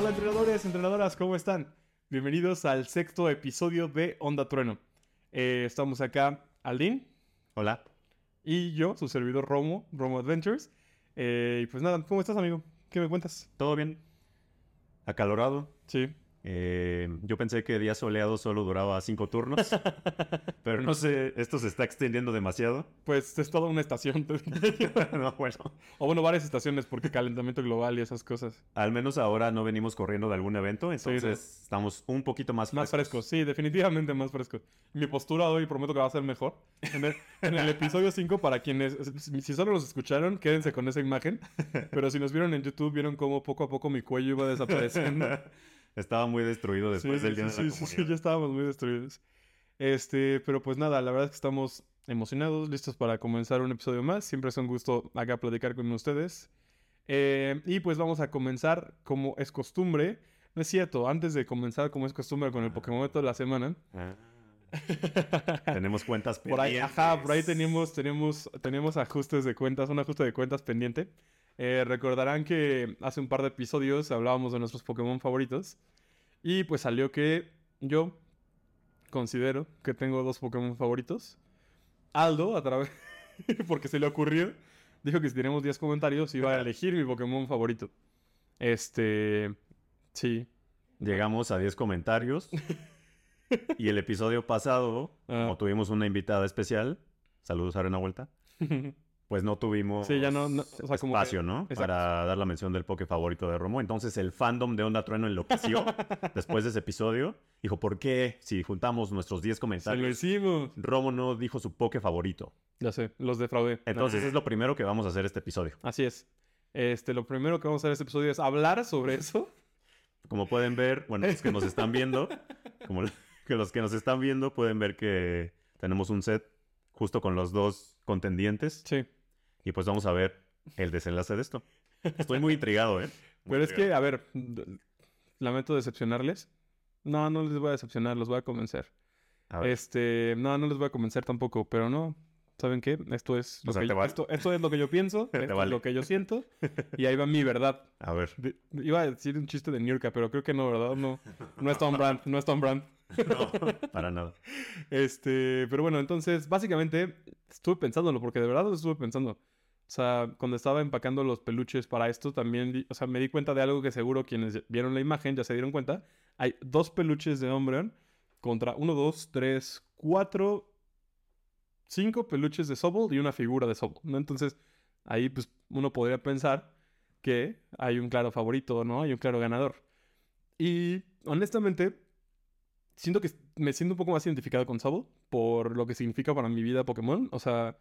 Hola entrenadores, entrenadoras, ¿cómo están? Bienvenidos al sexto episodio de Onda Trueno. Eh, estamos acá, Aldin Hola. y yo, su servidor Romo, Romo Adventures. Eh, y pues nada, ¿cómo estás amigo? ¿Qué me cuentas? ¿Todo bien? Acalorado. Sí. Eh, yo pensé que día soleado solo duraba cinco turnos. pero no sé, esto se está extendiendo demasiado. Pues es toda una estación. no, bueno. o bueno, varias estaciones porque calentamiento global y esas cosas. Al menos ahora no venimos corriendo de algún evento, entonces estamos un poquito más Más frescos. frescos, sí, definitivamente más frescos. Mi postura hoy prometo que va a ser mejor. En el, en el episodio 5, para quienes, si solo los escucharon, quédense con esa imagen. Pero si nos vieron en YouTube, vieron cómo poco a poco mi cuello iba desapareciendo. Estaba muy destruido después sí, del día sí, de la sí, sí, sí, comunidad. ya estábamos muy destruidos. Este, pero pues nada, la verdad es que estamos emocionados, listos para comenzar un episodio más. Siempre es un gusto acá platicar con ustedes. Eh, y pues vamos a comenzar como es costumbre. No es cierto, antes de comenzar como es costumbre con el Pokémon de la semana. Ah. Tenemos cuentas Por ahí, pendientes. ajá, por ahí teníamos, teníamos, teníamos ajustes de cuentas, un ajuste de cuentas pendiente. Eh, recordarán que hace un par de episodios hablábamos de nuestros Pokémon favoritos. Y pues salió que yo considero que tengo dos Pokémon favoritos. Aldo, a través. porque se le ocurrió, dijo que si teníamos 10 comentarios iba a elegir mi Pokémon favorito. Este. Sí. Llegamos a 10 comentarios. y el episodio pasado, Ah. como tuvimos una invitada especial, saludos a Arena Vuelta, pues no tuvimos Sí, ya no- no, o sea, como que- espacio, ¿no? exacto. Para dar la mención del poke favorito de Romo. Entonces el fandom de Onda Trueno enloqueció después de ese episodio. Dijo, ¿por qué si juntamos nuestros 10 Se lo comentarios, hicimos. Romo no dijo su poke favorito? Ya sé, los defraudé. Entonces es lo primero que vamos a hacer este episodio. Así es. Este, lo primero que vamos a hacer este episodio es hablar sobre eso. Como pueden ver, bueno, los que nos están viendo, como que los que nos están viendo pueden ver que tenemos un set justo con los dos contendientes. Sí. Y pues vamos a ver el desenlace de esto. Estoy muy intrigado, ¿eh? Muy Pero es que, intrigado. a ver, lamento decepcionarles. No, no les voy a decepcionar, los voy a convencer. A ver, Este, no, no les voy a convencer tampoco, pero no. ¿Saben qué? Esto es lo, O sea, que, yo, vale. esto, esto es lo que yo pienso, esto es vale. lo que yo siento, y ahí va mi verdad. a ver. De- iba a decir un chiste de Niurka, pero creo que no, ¿verdad? No, no está on brand, no está on brand. No, para nada. Este, pero bueno, entonces, básicamente, estuve pensándolo, porque de verdad lo estuve pensando. O sea, cuando estaba empacando los peluches para esto, también, o sea, me di cuenta de algo que seguro quienes vieron la imagen ya se dieron cuenta. Hay dos peluches de Umbreon contra uno, dos, tres, cuatro, cinco peluches de Sobol y una figura de Sobol, ¿no? Entonces, ahí, pues, uno podría pensar que hay un claro favorito, ¿no? Hay un claro ganador. Y, honestamente, siento que me siento un poco más identificado con Sobol por lo que significa para mi vida Pokémon. O sea,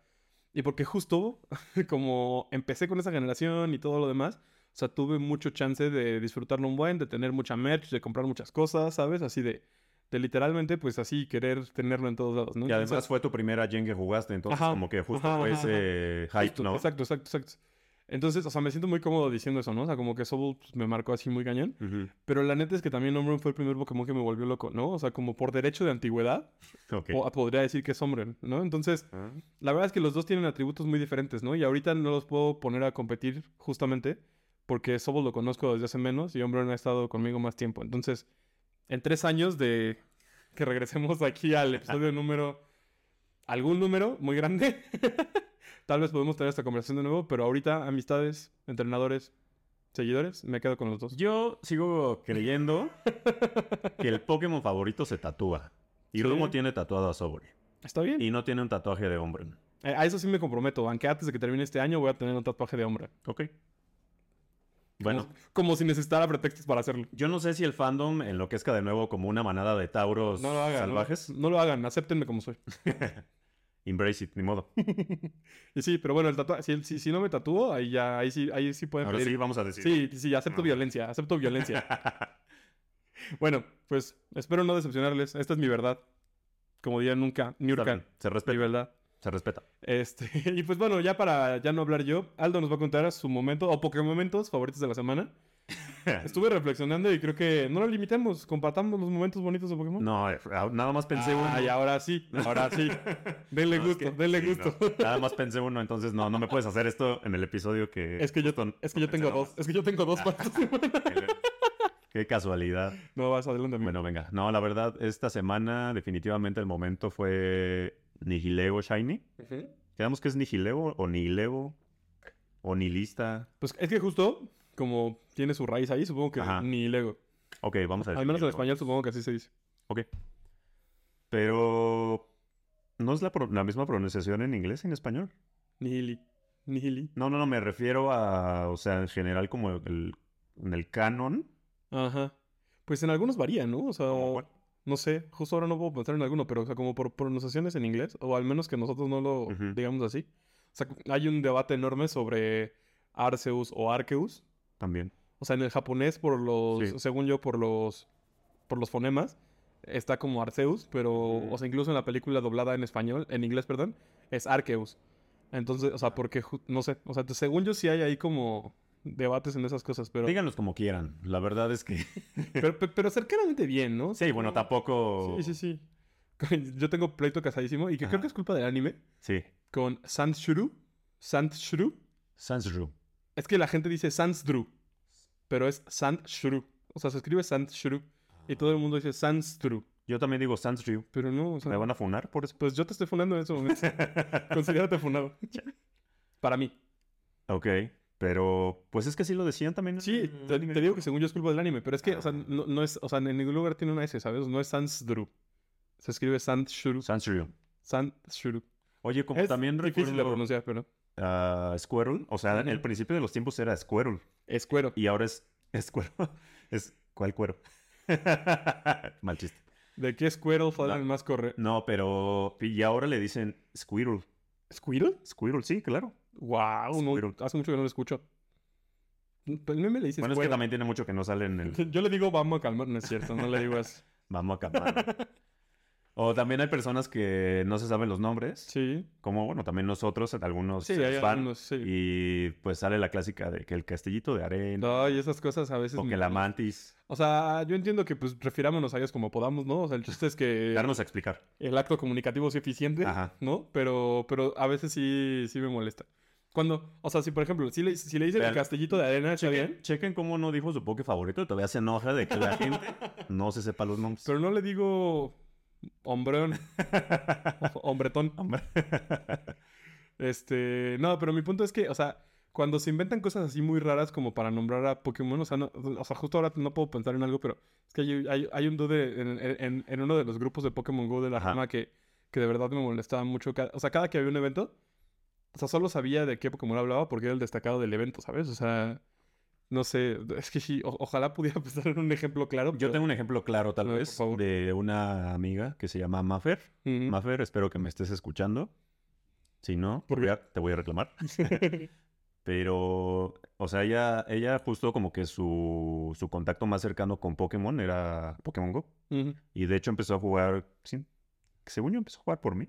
y porque justo como empecé con esa generación y todo lo demás, o sea, tuve mucho chance de disfrutarlo un buen, de tener mucha merch, de comprar muchas cosas, ¿sabes? Así de, de literalmente, pues así, querer tenerlo en todos lados, ¿no? Y además Entonces- fue tu primera gen que jugaste, entonces Ajá, como que justo ajá, fue ajá, ese hype, Justo, ¿no? Exacto, exacto, exacto. Entonces, o sea, me siento muy cómodo diciendo eso, ¿no? O sea, como que Sobol pues, me marcó así muy cañón. Ujú. Pero la neta es que también Umbreon fue el primer Pokémon que me volvió loco, ¿no? O sea, como por derecho de antigüedad, Ok. po- podría decir que es Umbreon, ¿no? Entonces, Ah, la verdad es que los dos tienen atributos muy diferentes, ¿no? Y ahorita no los puedo poner a competir justamente porque Sobol lo conozco desde hace menos y Umbreon ha estado conmigo más tiempo. Entonces, en tres años de que regresemos aquí al episodio número... algún número muy grande, tal vez podemos tener esta conversación de nuevo, pero ahorita amistades, entrenadores, seguidores, me quedo con los dos. Yo sigo creyendo que el Pokémon favorito se tatúa. Y Sí. Romo tiene tatuado a Sobol. ¿Está bien? Y no tiene un tatuaje de hombre. Eh, a eso sí me comprometo, aunque antes de que termine este año voy a tener un tatuaje de hombre. Ok. Bueno, Como, como si necesitara pretextos para hacerlo. yo no sé si el fandom enloquezca de nuevo como una manada de tauros No lo hagan. salvajes. No, no lo hagan, acéptenme como soy. Embrace it, ni modo. Y sí, pero bueno, el tatuaje, si, si, si no me tatúo, ahí ya, ahí sí, ahí sí pueden Ahora pedir. sí vamos a decir. Sí, sí, acepto violencia, acepto violencia. bueno, pues espero no decepcionarles. Esta es mi verdad. Como diría nunca, Está Nurka, bien, Se mi respeta. verdad. Se respeta. Este, y pues bueno, ya para ya no hablar yo, Aldo nos va a contar su momento o Pokémon momentos favoritos de la semana. Estuve reflexionando y creo que no lo limitemos, compartamos los momentos bonitos de Pokémon. No, eh, nada más pensé uno. Ay, ahora sí, ahora sí. Denle No, es gusto, que- denle sí, gusto. no. Nada más pensé uno, entonces no, no me puedes hacer esto en el episodio que. Es que yo, es que yo tengo dos, es que yo tengo dos para esta semana. Que Qué casualidad. No, vas adelante. Bueno, venga. No, la verdad, esta semana definitivamente el momento fue Nihilego Shiny. Ujú. Quedamos que es Nihilego o Nihilego o Nihilista. Pues es que justo, como tiene su raíz ahí, supongo que Ajá. ni Lego. Ok, vamos a Al menos en español supongo que así se dice. Ok. Pero... ¿No es la, pro- la misma pronunciación en inglés y en español? Nihili. Nihili. No, no, no, me refiero a, o sea, en general como el, en el canon. Ajá. Pues en algunos varían, ¿no? O sea, no sé, justo ahora no puedo pensar en alguno, pero o sea, como por pronunciaciones en inglés, o al menos que nosotros no lo digamos así. O sea, hay un debate enorme sobre Arceus o Arceus. También. O sea, en el japonés, por los, Sí. según yo, por los, por los fonemas, está como Arceus, pero, o sea, incluso en la película doblada en español, en inglés, perdón, es Arceus. Entonces, o sea, porque, no sé, o sea, según yo sí hay ahí como debates en esas cosas, pero, Díganlos como quieran. La verdad es que... pero, pe- pero cercanamente bien, ¿no? sí, bueno, tampoco... Sí, sí, sí. Yo tengo pleito casadísimo y que creo que es culpa del anime Sí. con Sanshuru. Sanshuru. Sansru. Es que la gente dice Sansdru, pero es Sanshuru. O sea, se escribe Sanshuru y todo el mundo dice Sanstru, Yo también digo Sansru. pero no, o sea, ¿Me van a funar por eso? pues yo te estoy fundando en ese momento. Considérate fundado. Para mí. Ok, pero pues es que sí lo decían también. Sí, te, digo que según yo es culpa del anime, pero es que, o sea, no, no es, o sea, en ningún lugar tiene una S, ¿sabes? No es Sansdru. Se escribe Sanshuru. Sansru. Sanshuru. Oye, como Es también difícil de recuerdo pronunciar, pero a Squirrel, o sea, en el principio de los tiempos era Squirrel es cuero. y ahora es, es cuero. Es, ¿Cuál cuero? Mal chiste. ¿De qué Squirtle fue No. el más correcto? No, pero y ahora le dicen Squirrel. ¿Squirtle? Squirrel, sí, claro. Wow, no, hace mucho que no lo escucho. Pero no me le dices Bueno, es que también tiene mucho que no sale en el Yo le digo vamos a calmar, no es cierto, no le digo eso. Vamos a calmar. O también hay personas que no se saben los nombres, Sí, como bueno, también nosotros, algunos sí, hay van, algunos, sí. y pues sale la clásica de que el castillito de arena No, y esas cosas a veces... o que la mantis. O sea, yo entiendo que pues refirámonos a ellos como podamos, ¿no? O sea, el chiste es que Darnos a explicar. el acto comunicativo sea eficiente, Ajá. ¿no? Pero, pero a veces sí, sí me molesta. Cuando, o sea, si por ejemplo, si le, si le dicen el castellito de arena, está bien, Chequen cómo no dijo su poke favorito y todavía se enoja de que la gente no se sepa los nombres. pero no le digo hombrón, hombretón. Hombre. Este, no, pero mi punto es que, o sea, cuando se inventan cosas así muy raras como para nombrar a Pokémon, o sea, no- o sea justo ahora no puedo pensar en algo, pero es que hay, hay- hay un dude en, en- en uno de los grupos de Pokémon Go de la rama que, que de verdad me molestaba mucho. O sea, cada que había un evento, o sea, solo sabía de qué Pokémon hablaba porque era el destacado del evento, ¿sabes? O sea, no sé, es que sí, o- ojalá pudiera pensar en un ejemplo claro. Yo pero- tengo un ejemplo claro, tal vez, de una amiga que se llama Maffer. Maffer, espero que me estés escuchando. Si no, ¿Por te voy a- te voy a reclamar. Pero, o sea, ella, ella justo como que su, su contacto más cercano con Pokémon era Pokémon Go. Y de hecho empezó a jugar, según yo empezó a jugar por mí.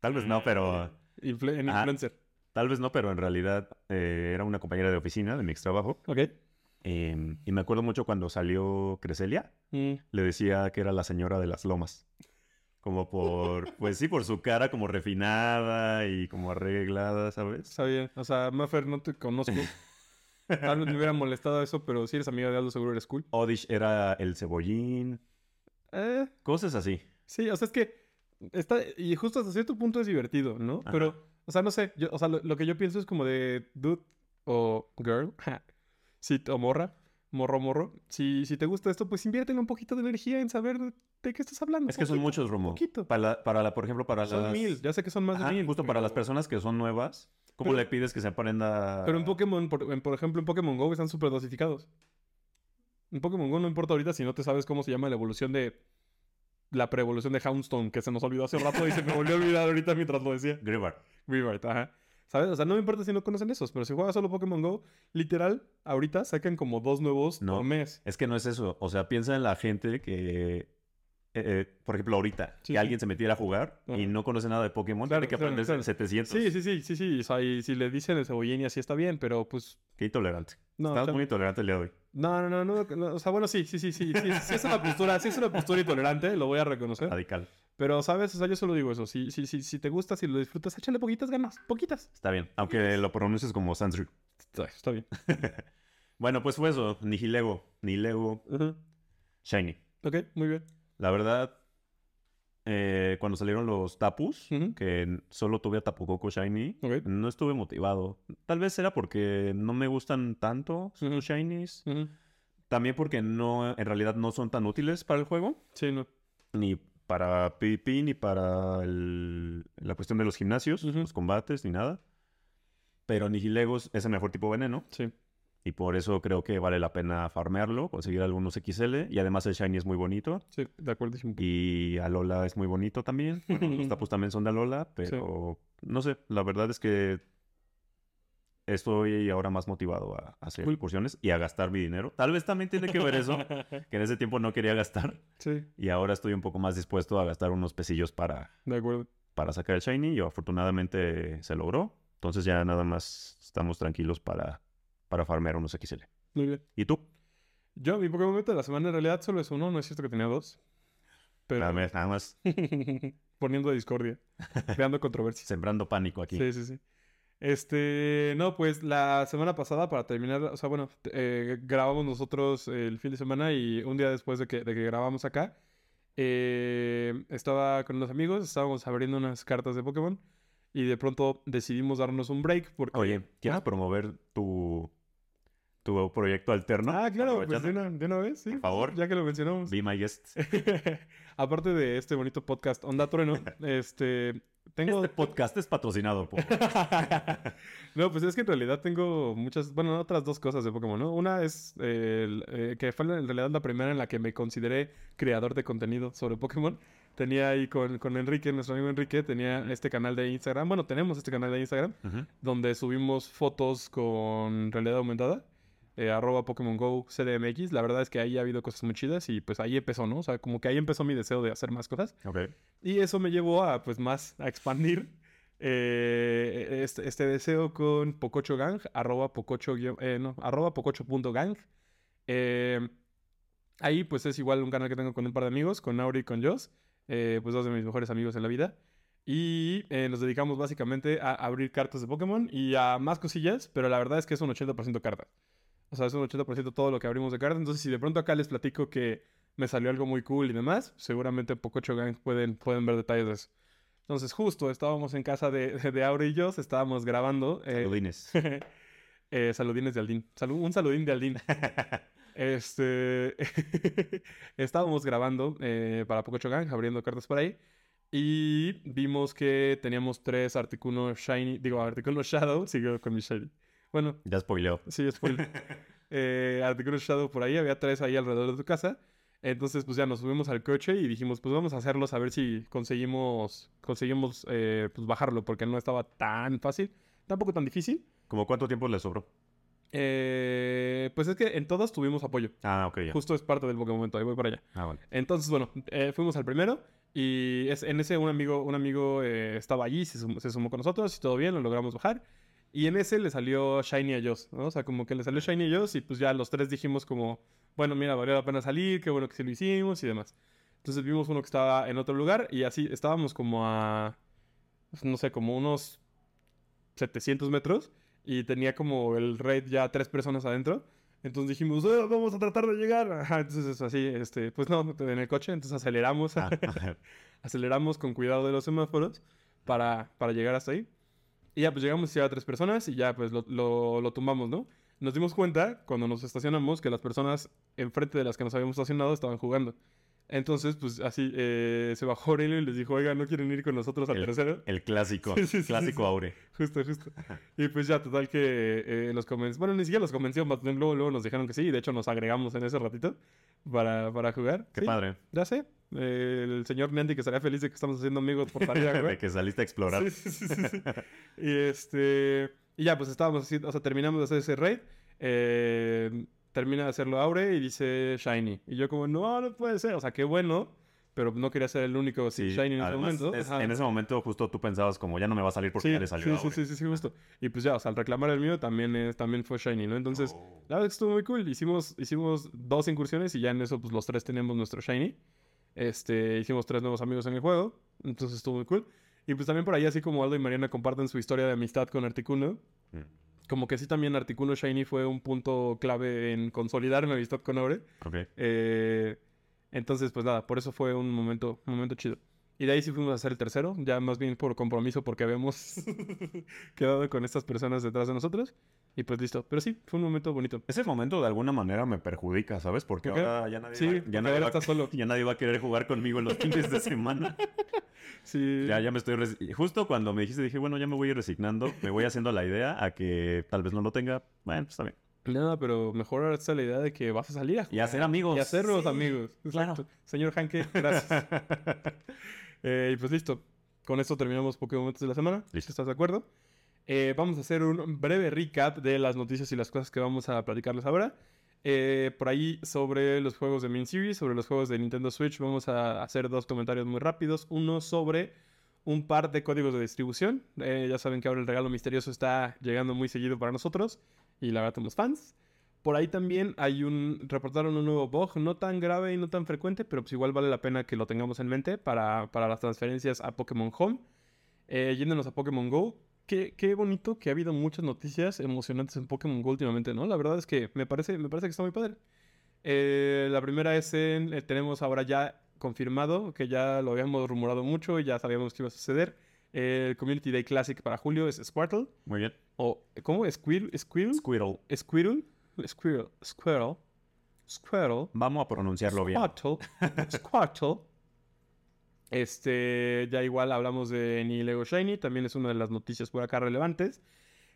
Tal vez no, pero... Influ- en Ajá. influencer. Tal vez no, pero en realidad eh, era una compañera de oficina de mi ex trabajo. Ok. Em, y me acuerdo mucho cuando salió Creselia, Mm. le decía que era la señora de las lomas. Como por, pues sí, por su cara como refinada y como arreglada, ¿sabes? Está bien. O sea, Maffer, no te conozco. Tal vez me hubiera molestado eso, pero si eres amiga de Aldo, seguro eres cool. Odish era el cebollín, Eh, cosas así. sí, o sea, es que está... Y justo hasta cierto punto es divertido, ¿no? Ajá. Pero, o sea, no sé. Yo, o sea, lo, lo que yo pienso es como de dude o girl. o morra. Morro, morro. Si, si te gusta esto, pues inviértele un poquito de energía en saber de, qué estás hablando. Es que son muchos, Romo. Poquito. Para, la- para la, por ejemplo, para Son las... mil. Ya sé que son más Ajá, de mil. justo para las personas que son nuevas, ¿cómo Pero- le pides que se aprenda? Pero en Pokémon, por, en- por ejemplo, en Pokémon Go están súper dosificados. En Pokémon Go no importa ahorita si no te sabes cómo se llama la evolución de... La preevolución de Houndstone, que se nos olvidó hace rato y se me volvió a olvidar ahorita mientras lo decía. Grivar. Revert, ajá. ¿Sabes? O sea, no me importa si no conocen esos, pero si juegas solo Pokémon Go, literal, ahorita sacan como dos nuevos No. por mes. Es que no es eso. O sea, piensa en la gente que, eh, eh, por ejemplo, ahorita, Sí, que sí. alguien se metiera a jugar y Ajá. no conoce nada de Pokémon, Claro, tiene que aprender claro. 700. Sí, sí, sí, sí, sí. O sea, y si le dicen el cebollín y así está bien, pero pues... Qué intolerante. No, Estamos muy intolerantes el día de hoy. no, no, no, no, O sea, bueno, sí, sí, sí, sí. Sí, sí es una postura, sí es una postura intolerante, lo voy a reconocer. Radical. Pero, ¿sabes? O sea, yo solo digo eso. Si, si, si, si te gusta, si lo disfrutas, échale poquitas ganas. Poquitas. Está bien. Aunque lo pronuncies como Sansru. Está, está bien. Bueno, pues fue eso. Nihilego. Nihilego. Ujú. Shiny. Ok, muy bien. La verdad, eh, cuando salieron los Tapus, que solo tuve a Tapu Koko Shiny, no estuve motivado. Tal vez era porque no me gustan tanto los Shinies. También porque no, en realidad no son tan útiles para el juego. Sí, no. Ni para PvP, ni para el- la cuestión de los gimnasios, los combates, ni nada. Pero Nihilegos es el mejor tipo de veneno. Sí. Y por eso creo que vale la pena farmearlo, conseguir algunos XL. Y además el Shiny es muy bonito. Sí, de acuerdo. Y Alola es muy bonito también. Bueno, los también son de Alola, pero no sé, la verdad es que estoy ahora más motivado a, a hacer incursiones y a gastar mi dinero. Tal vez también tiene que ver eso, que en ese tiempo no quería gastar. sí, Y ahora estoy un poco más dispuesto a gastar unos pesillos para, de acuerdo. para sacar el Shiny. Y afortunadamente se logró. Entonces ya nada más estamos tranquilos para, para farmear unos XL. Muy bien. ¿Y tú? Yo, mi Pokémon Meta de la semana en realidad solo es uno, no es cierto que tenía dos. Pero Nada más- poniendo discordia, creando controversias. sembrando pánico aquí. Sí, sí, sí. Este, no, pues la semana pasada para terminar, o sea, bueno, eh, grabamos nosotros el fin de semana y un día después de que, de que grabamos acá, eh, estaba con unos amigos, estábamos abriendo unas cartas de Pokémon y de pronto decidimos darnos un break porque... Oye, ¿quieres Ah. promover tu, tu proyecto alterno? Ah, claro, pues de una, de una vez, sí. Por favor. Ya que lo mencionamos. Be my guest. Aparte de este bonito podcast Onda Trueno, este, tengo... Este podcast es patrocinado por... no, pues es que en realidad tengo muchas, bueno, otras dos cosas de Pokémon, ¿no? Una es eh, el- eh, que fue en realidad la primera en la que me consideré creador de contenido sobre Pokémon. Tenía ahí con, con Enrique, nuestro amigo Enrique, tenía este canal de Instagram, bueno, tenemos este canal de Instagram, donde subimos fotos con realidad aumentada, eh, arroba Pokémon Go CDMX. La verdad es que ahí ha habido cosas muy chidas y pues ahí empezó, ¿no? O sea, como que ahí empezó mi deseo de hacer más cosas. Ok. Y eso me llevó a, pues, más, a expandir eh, este, este deseo con Pococho Gang, arroba pococho, eh, no, arroba pococho.gang. Eh, ahí, pues, es igual un canal que tengo con un par de amigos, con Auri y con Joss, eh, pues, dos de mis mejores amigos en la vida. Y eh, nos dedicamos básicamente a abrir cartas de Pokémon y a más cosillas, pero la verdad es que es un 80% cartas. O sea, es un 80% todo lo que abrimos de cartas. Entonces, si de pronto acá les platico que me salió algo muy cool y demás, seguramente Pococho Gang pueden, pueden ver detalles de eso. Entonces, justo estábamos en casa de, de Aure y yo, estábamos grabando. eh, Saludines. eh, saludines de Aldín. Un saludín de Aldín. Este. estábamos grabando eh, para Pococho Gang, abriendo cartas por ahí. Y vimos que teníamos tres Articuno Shiny. Digo, Articuno Shadow. Sigo con mi Shiny. Bueno, ya spoileó. Sí, spoiler. eh, Articuno Shadow por ahí, había tres ahí alrededor de tu casa. Entonces, pues ya nos subimos al coche y dijimos, pues vamos a hacerlos a ver si conseguimos, conseguimos eh, pues bajarlo, porque no estaba tan fácil, tampoco tan difícil. ¿Cómo cuánto tiempo le sobró? Eh, pues es que en todos tuvimos apoyo. Ah, ok, ya. Justo es parte del Pokémon ahí voy para allá. Ah, vale. Entonces, bueno, eh, fuimos al primero y es- en ese un amigo, un amigo eh, estaba allí, se sumó, se sumó con nosotros y todo bien, lo logramos bajar. Y en ese le salió Shiny a Joss, ¿no? O sea, como que le salió Shiny a Joss y pues ya los tres dijimos como, bueno, mira, valió la pena salir, qué bueno que sí lo hicimos y demás. Entonces vimos uno que estaba en otro lugar y así estábamos como a, pues, no sé, como unos 700 metros y tenía como el raid ya tres personas adentro. Entonces dijimos, "Ah, vamos a tratar de llegar. Ajá, entonces es así, este, pues no, en el coche, entonces aceleramos, Ah, aceleramos con cuidado de los semáforos para, para llegar hasta ahí. Y ya, pues llegamos ya a tres personas y ya, pues lo, lo, lo tumbamos, ¿no? Nos dimos cuenta cuando nos estacionamos que las personas enfrente de las que nos habíamos estacionado estaban jugando. Entonces, pues así, eh, se bajó Aurelio y les dijo, oiga, ¿no quieren ir con nosotros al El- tercero? El clásico. Sí, sí, sí, clásico sí. Aure. Justo, justo. Y pues ya, total que eh, los convenció. Bueno, ni siquiera los convenció, más luego, luego nos dijeron que sí. Y de hecho nos agregamos en ese ratito para, para jugar. Qué padre. Ya sé. El señor Nandy que estaría feliz de que estamos haciendo amigos por salir a De que saliste a explorar. Sí, sí, sí, sí, sí. Y este. Y ya, pues estábamos así, o sea, terminamos de hacer ese raid. eh, termina de hacerlo Aure y dice Shiny. Y yo, como, no, no puede ser. O sea, qué bueno. Pero no quería ser el único Sí, Shiny en ese momento. es- en ese momento justo tú pensabas como ya no me va a salir porque Sí, ya le salió sí, sí, Aure. sí, justo. Y pues ya, o sea, al reclamar el mío también, es, también fue Shiny, ¿no? Entonces, Oh. la verdad es que estuvo muy cool. Hicimos, hicimos dos incursiones y ya en eso, pues los tres tenemos nuestro Shiny. Este, hicimos tres nuevos amigos en el juego. Entonces estuvo muy cool. Y pues también por ahí, así como Aldo y Mariana comparten su historia de amistad con Articuno, Mm. como que sí también Articuno Shiny fue un punto clave en consolidar mi amistad con Aure. Eh, Entonces, pues nada, por eso fue un momento, un momento chido. Y de ahí sí fuimos a hacer el tercero, ya más bien por compromiso porque habíamos quedado con estas personas detrás de nosotros. Y pues listo. Pero sí, fue un momento bonito. Ese momento de alguna manera me perjudica, ¿sabes? Porque ¿Por qué? ahora ya nadie, Sí, va, ya, nadie va, estás solo. ya nadie va a querer jugar conmigo en los fines de semana. Sí. Ya, ya me estoy... Justo cuando me dijiste, dije, bueno, ya me voy a ir resignando. Me voy haciendo la idea a que tal vez no lo tenga. Bueno, pues está bien. Nada, pero mejor ahora está la idea de que vas a salir a Y hacer amigos. Y hacer nuevos Sí, amigos. claro. Exacto. Señor Hanke, gracias. Eh, y pues listo. Con esto terminamos Pokémon Momentos de la semana. Listo. ¿Estás de acuerdo? Eh, vamos a hacer un breve recap de las noticias y las cosas que vamos a platicarles ahora. Eh, por ahí sobre los juegos de Main Series, sobre los juegos de Nintendo Switch, vamos a hacer dos comentarios muy rápidos. Uno sobre un par de códigos de distribución. Eh, ya saben que ahora el regalo misterioso está llegando muy seguido para nosotros y la verdad somos fans. Por ahí también hay un. reportaron un nuevo bug, no tan grave y no tan frecuente, pero pues igual vale la pena que lo tengamos en mente para, para las transferencias a Pokémon Home. Eh, yéndonos a Pokémon Go. Qué, qué bonito que ha habido muchas noticias emocionantes en Pokémon Go últimamente, ¿no? La verdad es que me parece, me parece que está muy padre. Eh, la primera es en. eh, tenemos ahora ya confirmado, que ya lo habíamos rumorado mucho y ya sabíamos que iba a suceder. Eh, el Community Day Classic para julio es Squirtle. Muy bien. O, ¿cómo? ¿Squirtle? ¿Squirtle? Squirtle, Squirrel, Squirrel, Squirrel, Vamos a pronunciarlo bien. Squirtle, Squirtle. Este, ya igual hablamos de Ni Lego Shiny, también es una de las noticias por acá relevantes,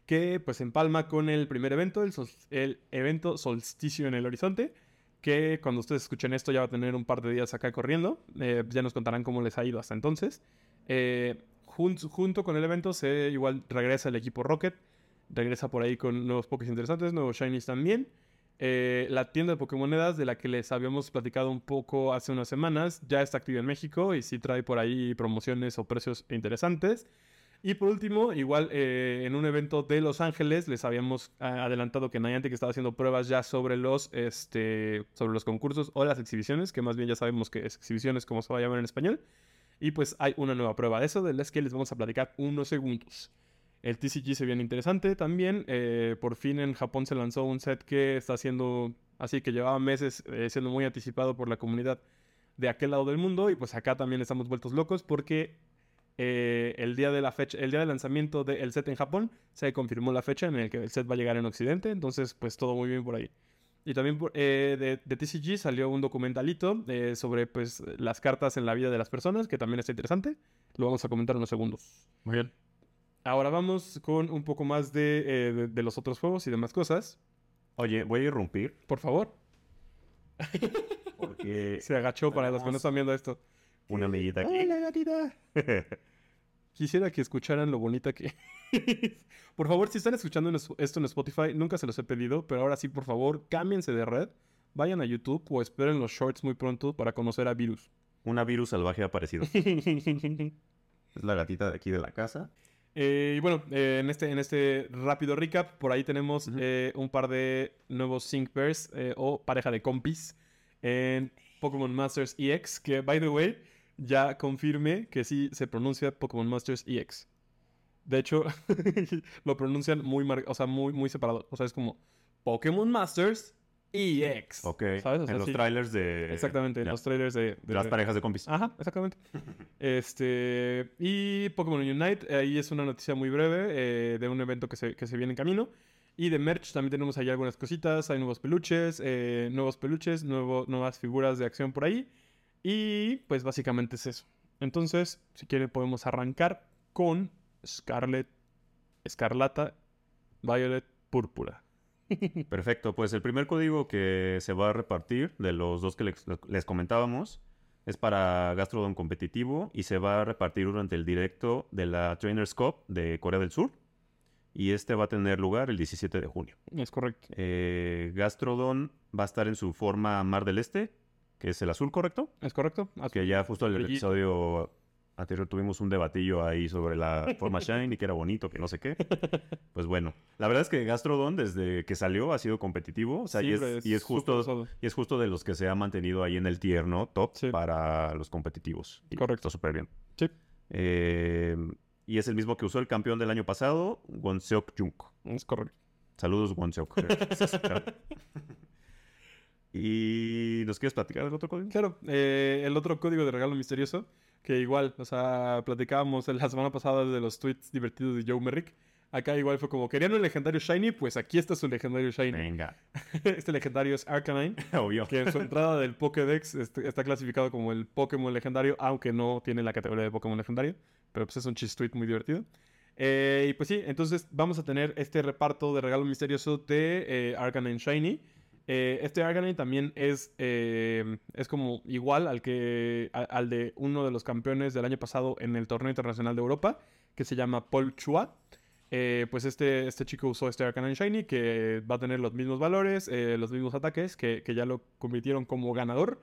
que pues empalma con el primer evento, el, sol- el evento Solsticio en el Horizonte, que cuando ustedes escuchen esto ya va a tener un par de días acá corriendo, eh, ya nos contarán cómo les ha ido hasta entonces. Eh, jun- junto con el evento se igual regresa el equipo Rocket, regresa por ahí con nuevos Pokés interesantes, nuevos Shinies también. Eh, la tienda de Pokémonedas, de la que les habíamos platicado un poco hace unas semanas, ya está activa en México y sí trae por ahí promociones o precios interesantes. Y por último, igual eh, en un evento de Los Ángeles les habíamos ah, adelantado que Niantic estaba haciendo pruebas ya sobre los, este, sobre los concursos o las exhibiciones, que más bien ya sabemos que es exhibiciones como se va a llamar en español. Y pues hay una nueva prueba de eso, de las que les vamos a platicar unos segundos. El TCG se viene interesante también. eh, por fin en Japón se lanzó un set que está siendo así, que llevaba meses eh, siendo muy anticipado por la comunidad de aquel lado del mundo. Y pues acá también estamos vueltos locos porque eh, el día de la fecha, el día del lanzamiento del set en Japón, se confirmó la fecha en la que el set va a llegar en Occidente. Entonces, pues todo muy bien por ahí. Y también de, de TCG salió un documentalito sobre pues las cartas en la vida de las personas, que también está interesante. Lo vamos a comentar en unos segundos. Muy bien. Ahora vamos con un poco más de, eh, de- de los otros juegos y demás cosas. Oye, voy a irrumpir Por favor. porque Se agachó para los que no están viendo esto. una amiguita aquí. ¡Hola, gatita! Quisiera que escucharan lo bonita que. Por favor, si están escuchando esto en Spotify, nunca se los he pedido, pero ahora sí, por favor, cámbiense de red, vayan a YouTube o esperen los shorts muy pronto para conocer a Virus. Una virus salvaje ha aparecido. Es la gatita de aquí de la casa. Eh, y bueno, eh, en, este, en este rápido recap, por ahí tenemos eh, un par de nuevos Sync Pairs o pareja de compis en Pokémon Masters EX, que, by the way, ya confirme que sí se pronuncia Pokémon Masters EX. De hecho, lo pronuncian muy, mar- o sea, muy, muy separado. O sea, es como Pokémon Masters EX. Ok. ¿Sabes? O sea, en los sí. trailers de... Exactamente, en los trailers de, de las parejas de compis. Ajá, exactamente. Este. Y Pokémon Unite, ahí es una noticia muy breve eh, de un evento que se, que se viene en camino. Y de merch también tenemos ahí algunas cositas. Hay nuevos peluches, eh, nuevos peluches, nuevo- nuevas figuras de acción por ahí. Y pues básicamente es eso. Entonces, si quieren, podemos arrancar con Scarlet, Escarlata, Violet, Púrpura. Perfecto, pues el primer código que se va a repartir de los dos que les, les comentábamos es para Gastrodon competitivo y se va a repartir durante el directo de la Trainers Cup de Corea del Sur y este va a tener lugar el 17 de junio. Es correcto. Eh, Gastrodon va a estar en su forma Mar del Este, que es el azul, ¿correcto? ¿Es correcto? Azul. Que ya justo en el episodio anterior tuvimos un debatillo ahí sobre la forma Shine y que era bonito, que no sé qué. Pues bueno, la verdad es que Gastrodon desde que salió ha sido competitivo, o sea, y, es, y es súper justo y es justo de los que se ha mantenido ahí en el tier, ¿no? Top Sí. para los competitivos. Y Correcto. Está súper bien. Sí. Eh, y es el mismo que usó el campeón del año pasado, Wonseok Junk. Es correcto. Saludos, Wonseok. ¿Y nos quieres platicar del otro código? Claro, eh, el otro código de regalo misterioso, que igual, o sea, platicábamos la semana pasada de los tweets divertidos de Joe Merrick. Acá igual fue como, ¿querían un legendario Shiny? Pues aquí está su legendario Shiny. Venga. este legendario es Arcanine, Obvio. que en su entrada del Pokédex este- está clasificado como el Pokémon legendario, aunque no tiene la categoría de Pokémon legendario. Pero pues es un chist tweet muy divertido. Eh, y pues sí, entonces vamos a tener este reparto de regalo misterioso de eh, Arcanine Shiny. Eh, este Arcanine también es, eh, es como igual al, que, a- al de uno de los campeones del año pasado en el torneo internacional de Europa, que se llama Paul Chua. Eh, pues este, este chico usó este Arcanine Shiny que va a tener los mismos valores, los mismos ataques, que, que ya lo convirtieron como ganador.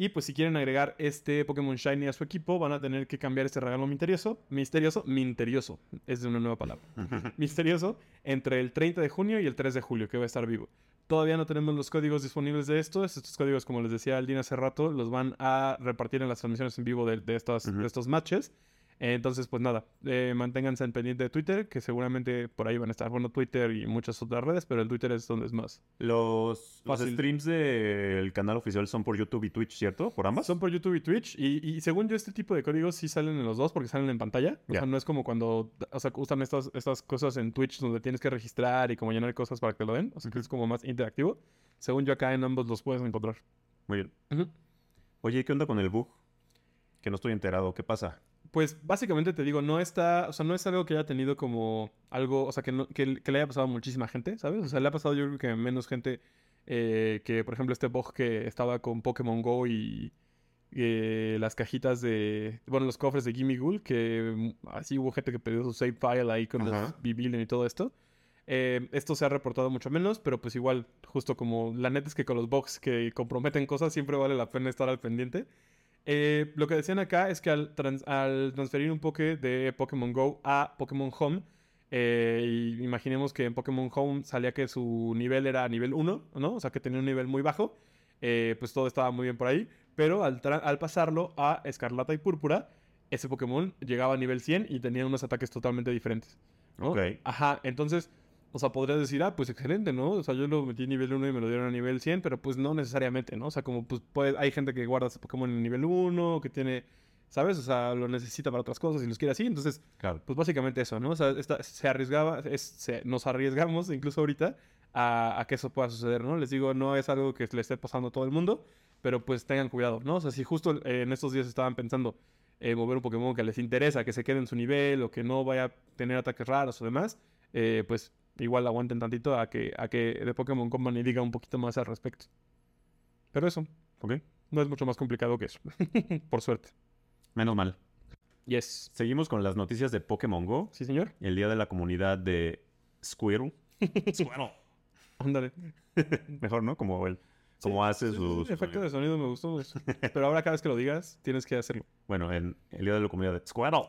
Y pues si quieren agregar este Pokémon Shiny a su equipo, van a tener que cambiar este regalo misterioso, misterioso, misterioso, es de una nueva palabra, misterioso, entre el 30 de junio y el 3 de julio, que va a estar vivo. Todavía no tenemos los códigos disponibles de estos. Estos códigos, como les decía Aldina hace rato, los van a repartir en las transmisiones en vivo de, de estas- de estos matches. Entonces, pues nada, eh, manténganse en pendiente de Twitter, que seguramente por ahí van a estar, bueno, Twitter y muchas otras redes, pero el Twitter es donde es más. Los, los streams del canal oficial son por YouTube y Twitch, ¿cierto? ¿Por ambas? Son por YouTube y Twitch, y, y según yo este tipo de códigos sí salen en los dos porque salen en pantalla. O sea, no es como cuando, o sea, usan estas, estas cosas en Twitch donde tienes que registrar y como llenar cosas para que lo den. O sea, que es como más interactivo. Según yo acá en ambos los puedes encontrar. Muy bien. Oye, ¿qué onda con el bug? Que no estoy enterado. ¿Qué pasa? Pues básicamente te digo, no está, o sea, no es algo que haya tenido como algo, o sea, que, no- que, que le haya pasado a muchísima gente, ¿sabes? O sea, le ha pasado yo creo que menos gente eh, que, por ejemplo, este bug que estaba con Pokémon Go y eh, las cajitas de, bueno, los cofres de Gimme Ghoul, que mm, así hubo gente que perdió su save file ahí con Ajá. los Bibilion y todo esto. Eh, esto se ha reportado mucho menos, pero pues igual, justo como la neta es que con los bugs que comprometen cosas siempre vale la pena estar al pendiente. Eh, lo que decían acá es que al, trans- al transferir un Poké de Pokémon Go a Pokémon Home, eh, y imaginemos que en Pokémon Home salía que su nivel era nivel 1, ¿no? O sea, que tenía un nivel muy bajo, eh, pues todo estaba muy bien por ahí, pero al pasarlo a Escarlata y Púrpura, ese Pokémon llegaba a nivel 100 y tenía unos ataques totalmente diferentes. ¿no? Ok. Ajá, entonces, o sea, podrías decir, ah, pues excelente, ¿no? O sea, yo lo metí nivel 1 y me lo dieron a nivel 100, pero pues no necesariamente, ¿no? O sea, como pues puede, hay gente que guarda ese Pokémon en nivel 1, que tiene, ¿sabes? O sea, lo necesita para otras cosas y los quiere así, entonces, Claro. pues básicamente eso, ¿no? O sea, esta- se arriesgaba, es- se- nos arriesgamos incluso ahorita a, a que eso pueda suceder, ¿no? Les digo, no es algo que le esté pasando a todo el mundo, pero pues tengan cuidado, ¿no? O sea, si justo eh, en estos días estaban pensando eh, mover un Pokémon que les interesa, que se quede en su nivel o que no vaya a tener ataques raros o demás, eh, pues igual aguanten tantito a que, a que The Pokémon Company diga un poquito más al respecto. Pero eso, Ok. no es mucho más complicado que eso, por suerte. Menos mal. Yes. Seguimos con las noticias de Pokémon Go. Sí, señor. El día de la comunidad de Squirrel. Squirrel. Ándale. Mejor, ¿no? Como él. Como hace Sí, sí, sus... efecto de sonido me gustó mucho. Pero ahora cada vez que lo digas, tienes que hacerlo. Bueno, en el día de la comunidad de Squirrel.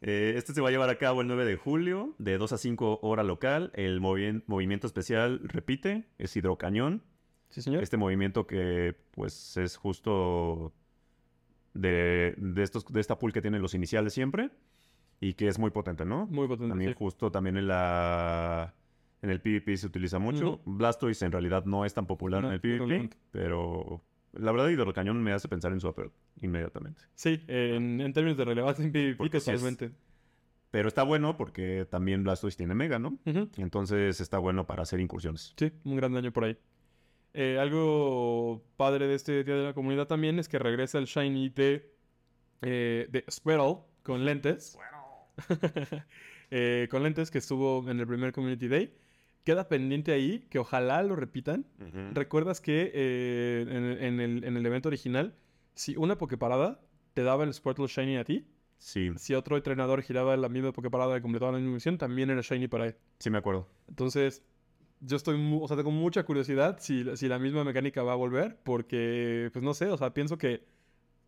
Eh, este se va a llevar a cabo el 9 de julio, de 2 a 5 hora local. El movi- movimiento especial, repite, es hidrocañón. Sí, señor. Este movimiento que, pues, es justo de, de, estos, de esta pool que tienen los iniciales siempre. Y que es muy potente, ¿no? Muy potente. También sí. justo también en la... En el PvP se utiliza mucho. Blastoise en realidad no es tan popular No, en el PvP, totalmente. pero la verdad Hidrocañón me hace pensar en su Upper inmediatamente. Sí, en, en términos de relevancia Porque sí es- totalmente. Pero está bueno porque también Blastoise tiene Mega, ¿no? Ujú. Entonces está bueno para hacer incursiones. Sí, un gran daño por ahí. Eh, algo padre de este Día de la Comunidad también es que regresa el Shiny de, eh, de Squirtle con lentes. Eh, con lentes que estuvo en el primer Community Day. Queda pendiente ahí, que ojalá lo repitan. ¿Recuerdas que eh, en, en el, en el evento original, si una Poképarada te daba el Squirtle Shiny a ti, Sí, si otro entrenador giraba la misma Poképarada y completaba la misma misión, también era Shiny para él? sí me acuerdo. Entonces, yo estoy, o sea, tengo mucha curiosidad si, si la misma mecánica va a volver, porque, pues no sé, o sea, pienso que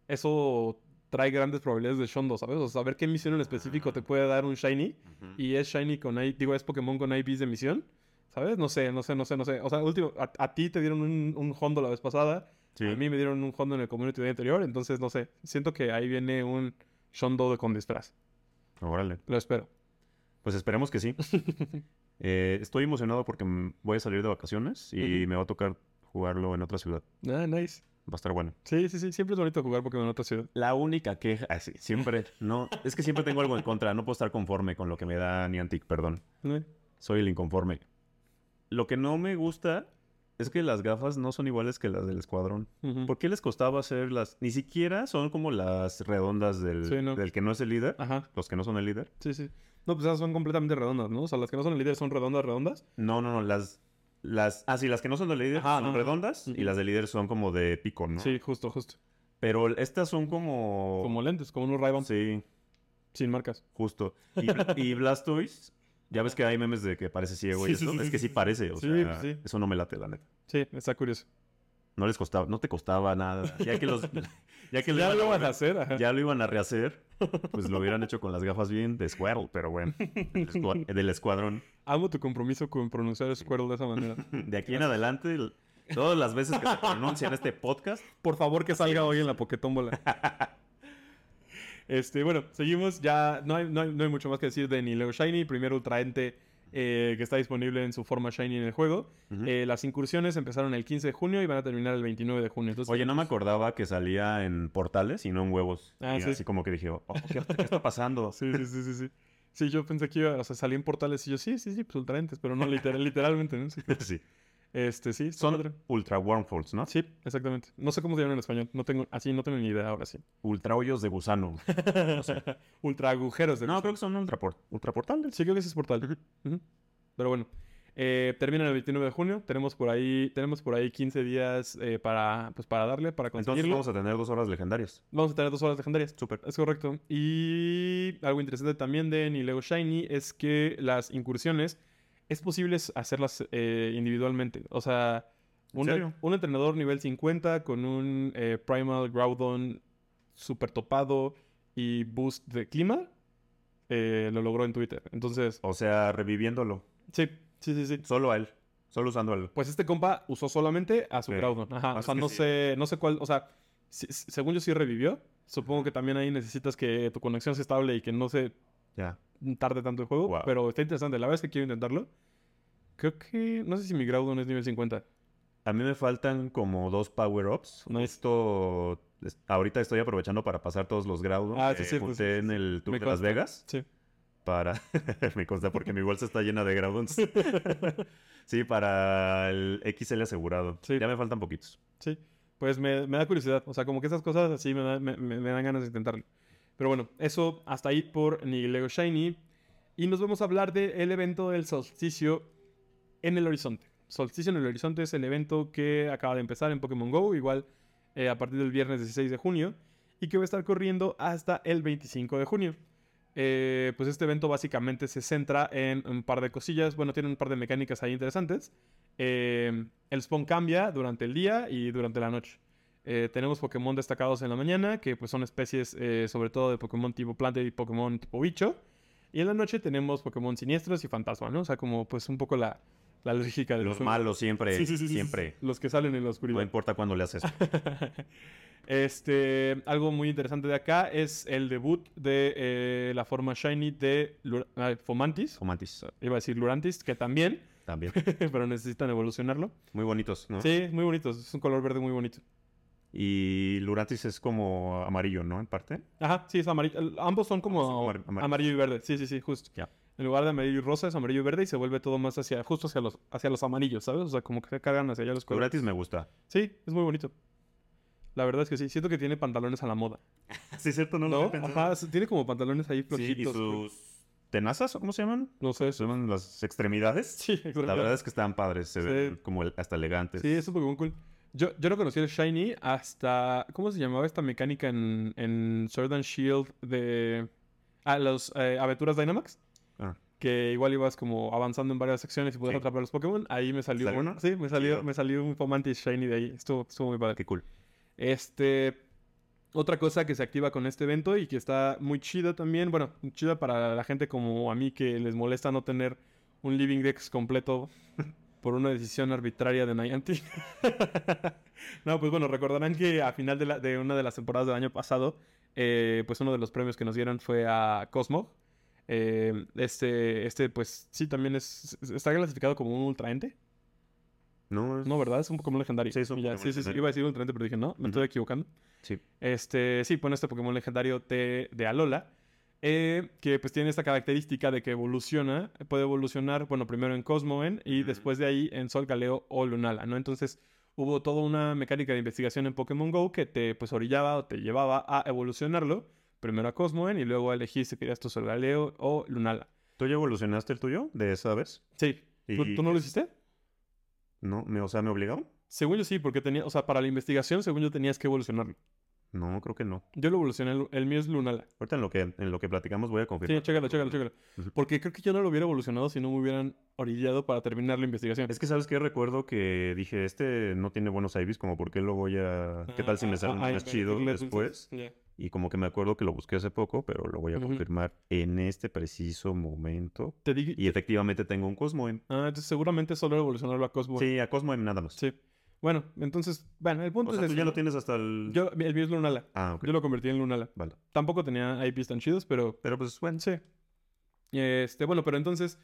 eso trae grandes probabilidades de Shondo, ¿sabes? O sea, saber qué misión en específico te puede dar un Shiny, y es Shiny con, I- digo, es Pokémon con IVs de misión, ¿sabes? No sé, no sé, no sé, no sé. O sea, último, a, a ti te dieron un, un Hondo la vez pasada, Sí. a mí me dieron un Hondo en el Community Day anterior, entonces, no sé, siento que ahí viene un Shondo con disfraz. Órale. Lo espero. Pues esperemos que sí. Eh, estoy emocionado porque voy a salir de vacaciones y Ujú. me va a tocar jugarlo en otra ciudad. Ah, nice. Va a estar bueno. Sí, sí, sí. Siempre es bonito jugar Pokémon en otra ciudad. La única queja, ah, sí, siempre, no, es que siempre tengo algo en contra, no puedo estar conforme con lo que me da Niantic, perdón. Soy el inconforme. Lo que no me gusta es que las gafas no son iguales que las del escuadrón. ujú. ¿Por qué les costaba hacer las? Ni siquiera son como las redondas del, Sí, no. del que no es el líder, Ajá. los que no son el líder. Sí, sí. No, pues esas son completamente redondas, ¿no? O sea, las que no son el líder son redondas, redondas. No, no, no, las, las, ah, sí, las que no son del líder Ajá, son redondas y las del líder son como de pico, ¿no? Sí, justo, justo. Pero estas son como, Como lentes, como unos ray sí, sin marcas. justo. Y, y Blastoise, ya ves que hay memes de que parece ciego y Sí, eso, sí, es que sí parece, o sea, pues eso no me late, la neta. Sí, está curioso. No les costaba, no te costaba nada. Ya que los, ya que ya iban lo a van a hacer, ajá. ya lo iban a rehacer, pues lo hubieran hecho con las gafas bien de Squirtle, pero bueno, del, escua- del escuadrón. Amo tu compromiso con pronunciar Squirtle de esa manera. De aquí en adelante, el- todas las veces que se pronuncia en este podcast, Por favor, que salga hoy en la Pokétómbola. Este, bueno, seguimos. Ya no hay, no hay, no hay mucho más que decir de Nileo Shiny, primer Ultra Ente eh, que está disponible en su forma Shiny en el juego. Eh, las incursiones empezaron el 15 de junio y van a terminar el 29 de junio. Entonces, Oye, no me acordaba que salía en portales y no en huevos. Ah, Y sí. Así como que dije, oh, ¿qué, qué está pasando? Sí, sí, sí, sí, sí. Sí, yo pensé que iba, o sea, salí en portales y yo, sí, sí, sí, pues Ultra Entes, pero no literal, literalmente, ¿no? Sí. Sí. Este, sí. Son Ultra Wormholes, ¿no? Sí, exactamente. No sé cómo se llaman en español. No tengo, así no tengo ni idea ahora sí. Ultra hoyos de gusano. Ultra agujeros de No, creo que son ultra, por- ultra portales. Sí, creo que ese es portal. Pero bueno. Eh, termina el 29 de junio. Tenemos por ahí, tenemos por ahí 15 días eh, para, pues, para darle, para Entonces conseguirlo. vamos a tener dos horas legendarias. Vamos a tener dos horas legendarias. Súper. Es correcto. Y algo interesante también de Nileo Shiny es que las incursiones es posible hacerlas eh, individualmente. O sea, ¿En un, entrenador nivel 50 con un eh, Primal Groudon super topado y boost de clima eh, lo logró en Twitter. Entonces, O sea, reviviéndolo. sí, sí, sí, sí. Solo a él. Solo usando él. Pues este compa usó solamente a su Sí. Groudon. Ajá. O Así sea, no sí. sé, no sé cuál, o sea, si- según yo sí revivió. Supongo que también ahí necesitas que tu conexión sea estable y que no se Ya. Tarde tanto el juego. Wow. Pero está interesante. La verdad es que quiero intentarlo. Creo que, no sé si mi Groudon es nivel 50. A mí me faltan como dos power-ups. Nice. Justo es- ahorita estoy aprovechando para pasar todos los Groudon Ah, que sí, junté sí, en sí. el Tour de Las. Vegas Sí. para... me consta porque mi bolsa está llena de Groudons. sí, para el XL asegurado. Sí. Ya me faltan poquitos. Sí, pues me, me da curiosidad. O sea, como que esas cosas así me, da- me- me dan ganas de intentarlo. Pero bueno, eso hasta ahí por Nileo Shiny. Y nos vamos a hablar del evento del solsticio en el horizonte. Solsticio en el horizonte es el evento que acaba de empezar en Pokémon Go, igual eh, a partir del viernes 16 de junio, y que va a estar corriendo hasta el 25 de junio. Eh, pues este evento básicamente se centra en un par de cosillas, bueno, tiene un par de mecánicas ahí interesantes. Eh, el spawn cambia durante el día y durante la noche. Eh, tenemos Pokémon destacados en la mañana, que pues son especies eh, sobre todo de Pokémon tipo planta y Pokémon tipo bicho. Y en la noche tenemos Pokémon siniestros y fantasma, ¿no? O sea, como pues un poco la, la lógica de Los malos siempre, Sí, sí, sí, siempre. Los que salen en la No oscuridad. importa cuándo le haces. este, algo muy interesante de acá es el debut de eh, la forma shiny de Lur- Fomantis. Comantis Iba a decir Lurantis, que también, también. pero necesitan evolucionarlo. Muy bonitos, ¿no? Sí, muy bonitos. Es un color verde muy bonito. Y Lurantis es como amarillo, ¿no? En parte. Ajá, sí, es amarillo. Ambos son como Son amar- amarillos. amarillo y verde. Sí, sí, sí, justo. Ya. En lugar de amarillo y rosa es amarillo y verde y se vuelve todo más hacia, justo hacia los, hacia los amarillos, ¿sabes? O sea, como que se cargan hacia allá los colores. Lurantis me gusta. Sí, es muy bonito. La verdad es que sí. Siento que tiene pantalones a la moda. Sí, cierto, no ¿No? Ajá, tiene como pantalones ahí Sí, y flojitos. sus tenazas, ¿o cómo se llaman? No sé. ¿Se llaman las extremidades? Sí, La verdad es que están padres, se Sí. ven como el- hasta elegantes. Sí, es un Pokémon cool. Yo, yo no conocí el Shiny hasta... ¿Cómo se llamaba esta mecánica en, en Sword and Shield de... Ah, los eh, Aventuras Dynamax? Ah. Que igual ibas como avanzando en varias secciones y podías Sí. atrapar a los Pokémon. Ahí me salió... ¿Salió uno? Sí, me salió, me salió un Fomantis Shiny de ahí. Estuvo, estuvo muy padre. Qué cool. Este. Otra cosa que se activa con este evento y que está muy chida también. Bueno, chida para la gente como a mí que les molesta no tener un Living Dex completo por una decisión arbitraria de Niantic. no, pues bueno, recordarán que a final de, la- de una de las temporadas del año pasado, eh, pues uno de los premios que nos dieron fue a Cosmo. Eh, este, este, pues sí, también es. Está clasificado como un ultraente. No, es- No, ¿verdad? Es un Pokémon legendario. Sí, es un Ya, Pokémon sí, sí, sí. Iba a decir ultraente, pero dije, no, me estoy equivocando. Sí. Este, sí, pone este Pokémon legendario T de Alola. Eh, que pues tiene esta característica de que evoluciona, puede evolucionar, bueno, primero en Cosmoen y después de ahí en Sol, Galeo o Lunala, ¿no? Entonces hubo toda una mecánica de investigación en Pokémon GO que te pues orillaba o te llevaba a evolucionarlo, primero a Cosmoen y luego a elegir si querías tu Sol, Galeo o Lunala. ¿Tú ya evolucionaste el tuyo de esa vez? Sí. ¿Tú, tú no lo hiciste? No, me, o sea, ¿me obligaron? Según yo sí, porque tenía, o sea, para la investigación, según yo tenías que evolucionarlo. No, creo que no. Yo lo evolucioné, el, el mío es Lunala. Ahorita en lo que, en lo que platicamos voy a Sí, confirmar. chécalo, chécalo, chécalo. Ujú. Porque creo que yo no lo hubiera evolucionado si no me hubieran orillado para terminar la investigación. Es que, ¿sabes qué? Recuerdo que dije, este no tiene buenos IVs, como por qué lo voy a... ¿Qué tal si me salen más chido después? Y como que me acuerdo que lo busqué hace poco, pero lo voy a confirmar en este preciso momento. Te dije... Y efectivamente tengo un Cosmoem. Ah, entonces seguramente solo evolucionarlo a Cosmo. Sí, a Cosmoem nada más. Sí. Bueno, entonces, bueno, el punto O sea, es tú ya ¿no? lo tienes hasta el... Yo, el mío es Lunala. Ah, ok. Yo lo convertí en Lunala. Vale. Tampoco tenía IPs tan chidos, pero Pero pues, bueno. sí. Este, bueno, pero entonces,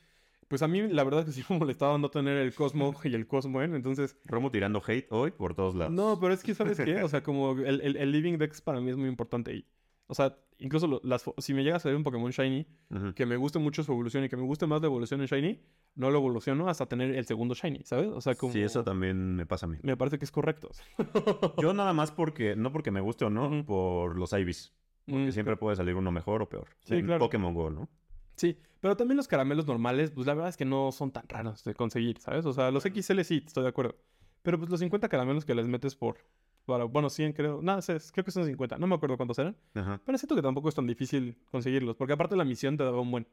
pues a mí la verdad es que sí me molestaba no tener el Cosmo y el Cosmoen, entonces... Romo tirando hate hoy por todos lados. No, pero es que, ¿sabes qué? O sea, como el, el, el Living Dex para mí es muy importante. Y, o sea, incluso lo- las, si me llega a salir un Pokémon Shiny que me guste mucho su evolución y que me guste más la evolución en Shiny, no lo evoluciono hasta tener el segundo Shiny, ¿sabes? O sea, como... Sí, eso también me pasa a mí. Me parece que es correcto. Yo nada más porque, no porque me guste o no, por los IVs. Mm, Que siempre puede salir uno mejor o peor. Sí, En claro. Pokémon Go, ¿no? Sí, pero también los caramelos normales, pues la verdad es que no son tan raros de conseguir, ¿sabes? O sea, los XL sí, estoy de acuerdo. Pero pues los 50 caramelos que les metes por... Para, bueno, 100 creo. Nada, creo que son 50. No me acuerdo cuántos eran. Ajá. Pero siento que tampoco es tan difícil conseguirlos. Porque aparte la misión te daba un buen.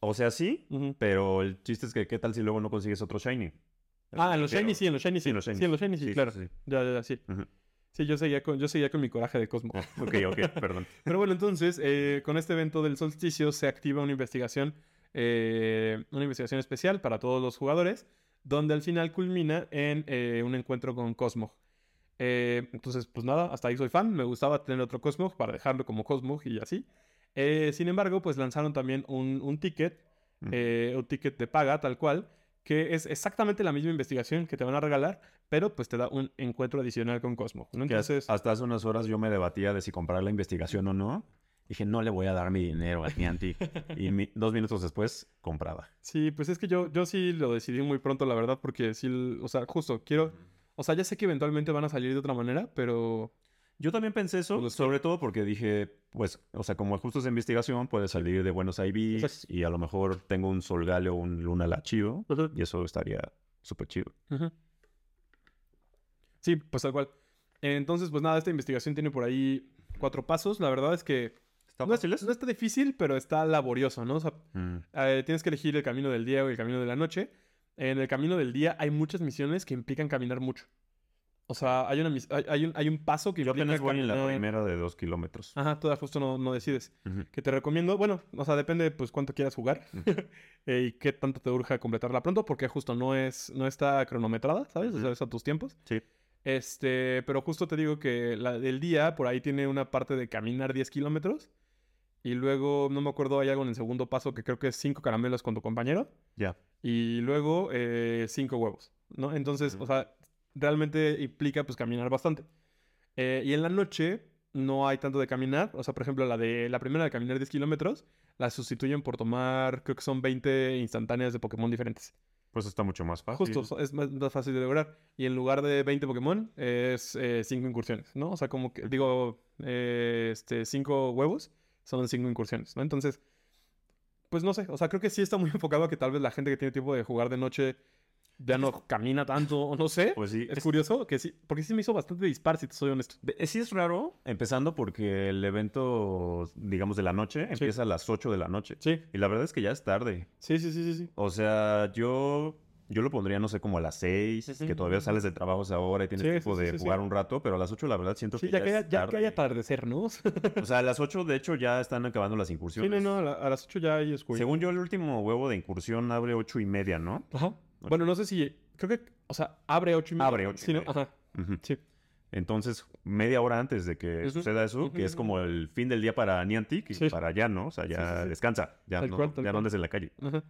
O sea, sí, pero el chiste es que qué tal si luego no consigues otro Shiny. Ah, en los Shiny sí, en los Shiny sí. Sí, en los Shiny. Sí, en los Shiny sí, claro. sí. Ya, ya, ya, sí. Sí, yo seguía con, yo seguía con mi coraje de Cosmo. Ah, ok, ok, perdón. Pero bueno, entonces, eh, con este evento del solsticio se activa una investigación, eh, una investigación especial para todos los jugadores, donde al final culmina en eh, un encuentro con Cosmog. Eh, entonces, pues nada, hasta ahí soy fan. Me gustaba tener otro Cosmog para dejarlo como Cosmog y así. Eh, sin embargo, pues lanzaron también un, un ticket, eh, un ticket de paga tal cual, que es exactamente la misma investigación que te van a regalar, pero pues te da un encuentro adicional con Cosmog. ¿no? Entonces, hasta hace unas horas yo me debatía de si comprar la investigación o no. Dije, no le voy a dar mi dinero al Niantic. y mi- dos minutos después, compraba. Sí, pues es que yo, yo sí lo decidí muy pronto, la verdad, porque sí, o sea, justo quiero, o sea, ya sé que eventualmente van a salir de otra manera, pero Yo también pensé eso, Pues- sobre todo porque dije, pues, o sea, como justo es de investigación, puede salir de buenos IVs Exacto. y a lo mejor tengo un Solgale o un Lunala chido y eso estaría súper chido. Sí, pues tal cual. Entonces, pues nada, esta investigación tiene por ahí cuatro pasos. La verdad es que ¿Está no, es- no está difícil, pero está laborioso, ¿no? O sea, Mm, eh, tienes que elegir el camino del día o el camino de la noche. En el camino del día hay muchas misiones que implican caminar mucho. O sea, hay, una, hay, hay un, hay un paso que Yo implica apenas voy en la primera de dos kilómetros. Ajá, todavía justo no, no decides. Que te recomiendo, bueno, o sea, depende pues cuánto quieras jugar eh, y qué tanto te urge completarla pronto, porque justo no es, no está cronometrada, ¿sabes? O sea, es a tus tiempos. Sí. Este, pero justo te digo que la del día por ahí tiene una parte de caminar 10 kilómetros y luego, no me acuerdo, hay algo en el segundo paso que creo que es 5 caramelos con tu compañero Ya. y luego 5 huevos, ¿no? Entonces, o sea, realmente implica pues caminar bastante. Eh, y en la noche no hay tanto de caminar. O sea, por ejemplo, la de la primera de caminar 10 kilómetros la sustituyen por tomar, creo que son 20 instantáneas de Pokémon diferentes. Pues está mucho más fácil. Justo, es más, más fácil de lograr. Y en lugar de 20 Pokémon, es 5 incursiones, ¿no? O sea, como que, digo, eh, este, 5 huevos son 5 incursiones, ¿no? Entonces, pues no sé, o sea, creo que sí está muy enfocado a que tal vez la gente que tiene tiempo de jugar de noche ya no camina tanto, o no sé. Pues sí. Es es- curioso que sí, porque sí me hizo bastante dispar, si te soy honesto. Sí es raro, empezando porque el evento, digamos, de la noche empieza a las 8 de la noche. Sí, Y la verdad es que ya es tarde. sí, sí, sí, sí. sí. O sea, yo, yo lo pondría, no sé, como a las 6, Ujú. que todavía sales del trabajo esa hora y tienes Sí, tiempo sí, sí, de sí, sí. jugar un rato, pero a las 8 la verdad siento Sí, que ya ya, que, haya, ya que haya atardecer, ¿no? sí, O sea, a las 8 de hecho ya están acabando las incursiones. no, no, a, la- a las 8 ya hay oscuridad. Según yo, el último huevo de incursión abre 8 y media, ¿no? Ajá. Bueno, no sé si. Creo que. O sea, abre 8 y media. Abre ocho y Sí, ¿no? media. Ajá. Sí. Entonces, media hora antes de que suceda eso, que es como el fin del día para Niantic y Sí. para ya, ¿no? O sea, ya Sí, sí, sí. descansa, ya, Tal no, cual, ya no andes en la calle. Ajá.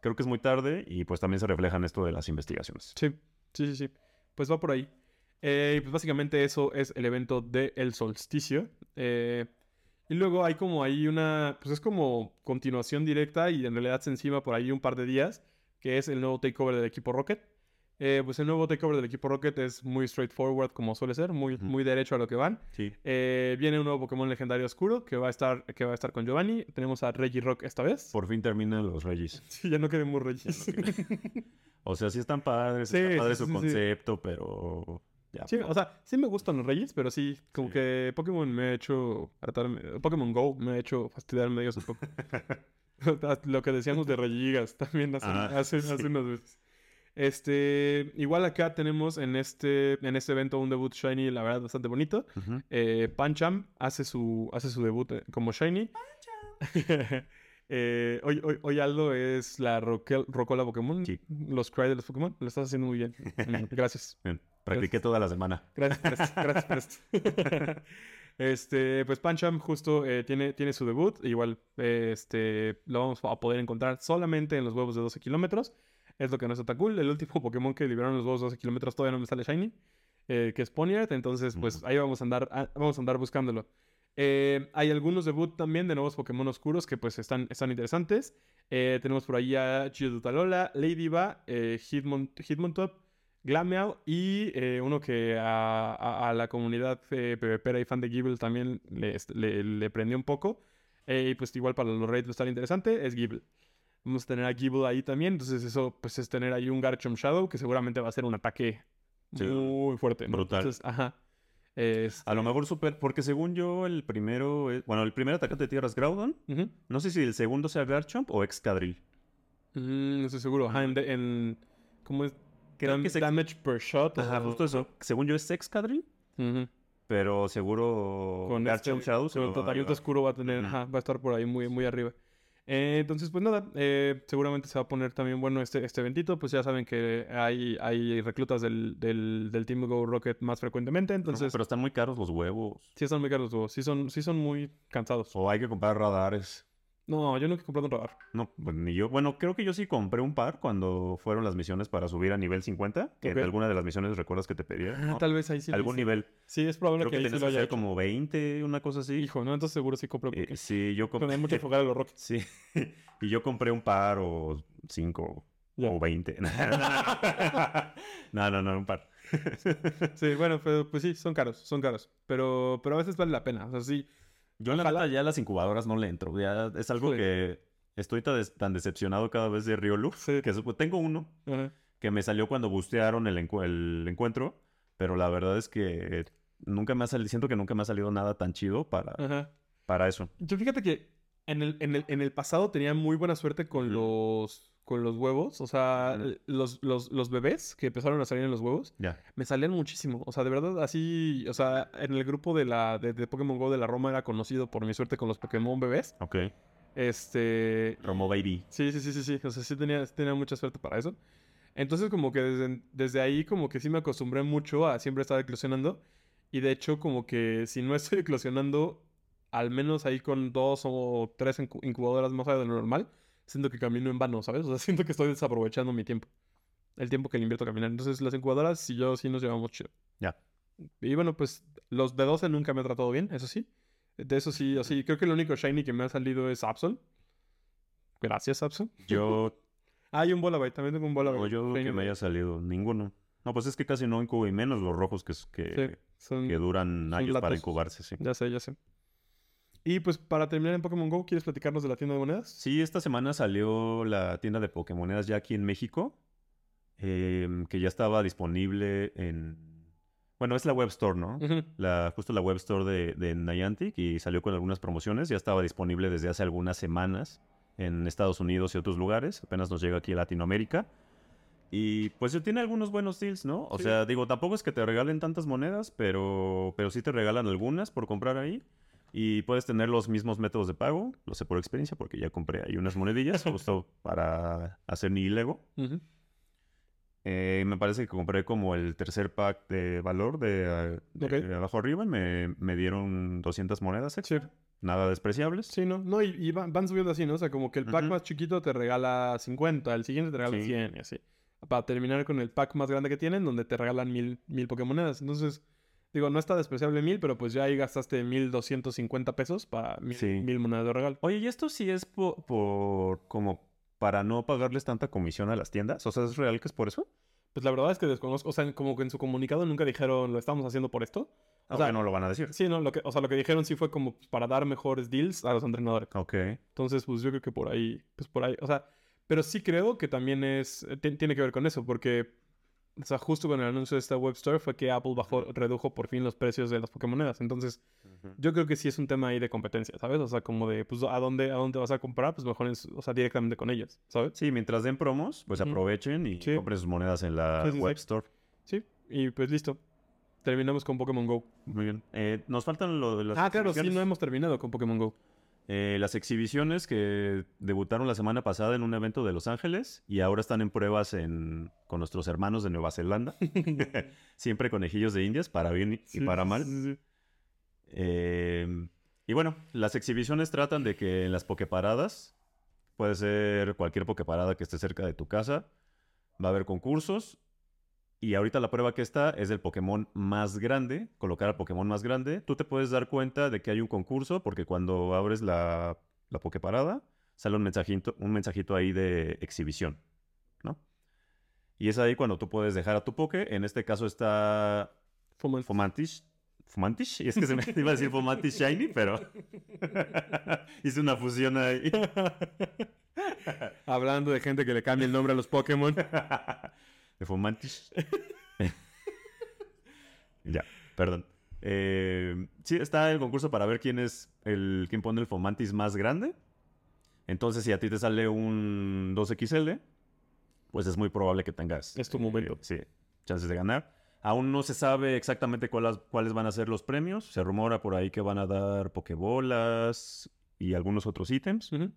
Creo que es muy tarde y pues también se refleja en esto de las investigaciones. Sí, sí, sí, sí. Pues va por ahí. Eh, pues básicamente eso es el evento del solsticio. Eh, y luego hay como ahí una, pues es como continuación directa y en realidad se encima por ahí un par de días, que es el nuevo takeover del equipo Rocket. Eh, pues el nuevo takeover del equipo Rocket es muy straightforward como suele ser, muy, muy derecho a lo que van. Sí. Eh, viene un nuevo Pokémon legendario oscuro que va a estar, que va a estar con Giovanni. Tenemos a Regirock esta vez. Por fin terminan los Regis. Sí, ya no queremos Regis. O sea, sí están padres, Sí, está padre sí, su concepto, pero ya. Sí, o sea, sí me gustan los Reyes, pero sí, como Sí. que Pokémon me ha hecho hartarme. Pokémon Go me ha hecho fastidiarme ellos un poco. Lo que decíamos de Regigas también hace, Ajá, hace, unas veces. Este, igual acá tenemos en este, en este evento un debut Shiny, la verdad, bastante bonito. Eh, Pancham hace su, hace su debut eh, como Shiny. Eh, hoy, hoy, hoy Aldo es la Roquel- Rocola Pokémon. Sí. Los Cry de los Pokémon. Lo estás haciendo muy bien. Mm, Gracias. Bien, Practiqué toda la semana. Gracias por esto. Gracias por esto. este, pues Pancham justo eh, tiene, tiene su debut. Igual eh, este, lo vamos a poder encontrar solamente en los huevos de 12 kilómetros. Es lo que no está tan cool. El último Pokémon que liberaron los de 12 kilómetros todavía no me sale Shiny. eh, que es Ponyard. Entonces, pues ahí vamos a andar, ah, vamos a andar buscándolo. Eh, hay algunos debut también de nuevos Pokémon oscuros que pues están, están interesantes. Eh, tenemos por ahí a Geodude Ladyba, eh, Hitmon- Hitmontop, Glameow y uno que a, a- a la comunidad PvPera y fan de Gible también le, le- le prendió un poco. Y pues igual para los raids va a estar interesante, es Gible. Vamos a tener a Gible ahí también, entonces eso pues es tener ahí un Garchomp Shadow que seguramente va a ser un ataque Sí, muy fuerte. ¿no? brutal. Entonces, ajá. A lo mejor super, porque según yo el primero, es- bueno, el primer atacante de tierra es Groudon. No sé si el segundo sea Garchomp o Excadrill. Mm, no estoy seguro. Ajá, en, en- ¿Cómo es? Dam- que damage per shot. Ajá, o- justo eso. Según yo es Excadrill, pero seguro Con Garchomp este, Shadow con el oscuro va a tener, ajá, va a estar por ahí muy, muy arriba. Eh, entonces, pues nada, eh, seguramente se va a poner también bueno este, este eventito. Pues ya saben que hay, hay reclutas del, del, del Team Go Rocket más frecuentemente. Entonces, pero están muy caros los huevos. sí están muy caros los huevos. Sí son, sí son muy cansados. O hay que comprar radares. No, yo nunca he comprado un radar. No, pues, ni yo. Bueno, creo que yo sí compré un par cuando fueron las misiones para subir a nivel 50. Que alguna de las misiones recuerdas que te pedía. Ah, ¿no? tal vez ahí sí. Algún nivel. Sí, es probable Creo que que ahí sí lo que haya hacer hecho. como 20, una cosa así. Hijo, no, entonces seguro sí compré. Eh, porque sí, yo Pero hay compré. mucho enfocar a los Rockets. Sí. y yo compré un par o cinco Ya. o 20. no, no, no, un par. Sí, bueno, pero pues sí, son caros, son caros. Pero, pero a veces vale la pena. O sea, sí. Yo en la neta ya las incubadoras no le entro. Ya es algo que estoy tan, des- tan decepcionado cada vez de Riolu. Sí. Que tengo uno Ajá. que me salió cuando bustearon el, encu- el encuentro. Pero la verdad es que nunca me ha salido, siento que nunca me ha salido nada tan chido para, Ajá. para eso. Yo fíjate que en el, en el, en el pasado tenía muy buena suerte con los con los huevos. O sea, los, los, los bebés que empezaron a salir en los huevos me salían muchísimo. O sea, de verdad, así. O sea, en el grupo de la de, de Pokémon Go de la Roma era conocido por mi suerte con los Pokémon bebés. Ok. Este. Romo Baby. Sí, sí, sí, sí, sí. O sea, sí tenía, tenía mucha suerte para eso. Entonces, como que desde, desde ahí, como que sí me acostumbré mucho a siempre estar eclosionando. Y de hecho, como que si no estoy eclosionando, al menos ahí con dos o tres incu- incubadoras más allá de lo normal, siento que camino en vano, ¿sabes? O sea, siento que estoy desaprovechando mi tiempo. El tiempo que le invierto a caminar. Entonces, las incubadoras, y yo sí nos llevamos chido. Ya. Y bueno, pues los de 12 nunca me ha tratado bien, eso sí. De eso sí, así, creo que el único shiny que me ha salido es Absol. Gracias, Absol. Yo, Ah, hay un Volabite, también tengo un Volabite. o yo dudo que Shiny. me haya salido ninguno. No, pues es que casi no incubo y menos los rojos que, que, Sí, son... que duran años para latos. incubarse, sí. Ya sé, ya sé. Y pues para terminar en Pokémon GO, ¿quieres platicarnos de la tienda de monedas? Sí, esta semana salió la tienda de Pokémonedas ya aquí en México, em, que ya estaba disponible en... Bueno, es la web store, ¿no? La, justo la web store de, de Niantic y salió con algunas promociones. Ya estaba disponible desde hace algunas semanas en Estados Unidos y otros lugares. Apenas nos llega aquí a Latinoamérica. Y pues tiene algunos buenos deals, ¿no? O Sí. sea, digo, tampoco es que te regalen tantas monedas, pero, pero sí te regalan algunas por comprar ahí. Y puedes tener los mismos métodos de pago. Lo sé por experiencia porque ya compré ahí unas monedillas justo para hacer mi Lego. Eh, me parece que compré como el tercer pack de valor de, de abajo arriba y me, me dieron 200 monedas Sí. extra. Nada despreciables. Sí, ¿no? No, y, y van, van subiendo así, ¿no? O sea, como que el pack más chiquito te regala 50, el siguiente te regala Sí. 100 y así. Para terminar con el pack más grande que tienen, donde te regalan mil, mil Pokémonedas. Entonces, digo, no está despreciable mil, pero pues ya ahí gastaste 1250 pesos para mil, Sí. mil monedas de regalo. Oye, ¿y esto sí es po- por, como para no pagarles tanta comisión a las tiendas? O sea, ¿es real que es por eso? Pues la verdad es que desconozco, o sea, como que en su comunicado nunca dijeron, lo estamos haciendo por esto. O sea, sea, no lo van a decir. Sí, no, lo que, o sea, lo que dijeron sí fue como para dar mejores deals a los entrenadores. Ok. Entonces, pues yo creo que por ahí, pues por ahí, o sea, pero sí creo que también es, eh, ti- tiene que ver con eso, porque, o sea, justo con el anuncio de esta web store fue que Apple bajó, redujo por fin los precios de las Pokémonedas. Entonces, yo creo que sí es un tema ahí de competencia, ¿sabes? O sea, como de, pues, ¿a dónde, a dónde vas a comprar? Pues mejor, en su- o sea, directamente con ellos, ¿sabes? Sí, mientras den promos, pues aprovechen y Sí. compren sus monedas en la Sí, sí, web store. Sí, y pues listo. Terminamos con Pokémon Go. Muy bien. Eh, nos faltan lo de las Ah, claro, sí, no hemos terminado con Pokémon Go. Eh, las exhibiciones que debutaron la semana pasada en un evento de Los Ángeles y ahora están en pruebas en, con nuestros hermanos de Nueva Zelanda. Siempre conejillos de indias, para bien y para mal. Eh, y bueno, las exhibiciones tratan de que en las pokeparadas, puede ser cualquier pokeparada que esté cerca de tu casa, va a haber concursos. Y ahorita la prueba que está es del Pokémon más grande, colocar al Pokémon más grande. Tú te puedes dar cuenta de que hay un concurso porque cuando abres la, la Pokeparada, sale un mensajito, un mensajito ahí de exhibición, ¿no? Y es ahí cuando tú puedes dejar a tu Poké. En este caso está Foman- Fomantish. Fomantish, y es que se me iba a decir Fomantish Shiny, pero hice una fusión ahí. Hablando de gente que le cambia el nombre a los Pokémon. De Fomantish. ya, perdón. Eh, sí, está el concurso para ver quién es el quién pone el Fomantis más grande. Entonces, si a ti te sale un 2XL, pues es muy probable que tengas. Es tu momento. eh, sí, chances de ganar. Aún no se sabe exactamente cuáles, cuáles van a ser los premios. Se rumora por ahí que van a dar pokebolas y algunos otros ítems. Ujú.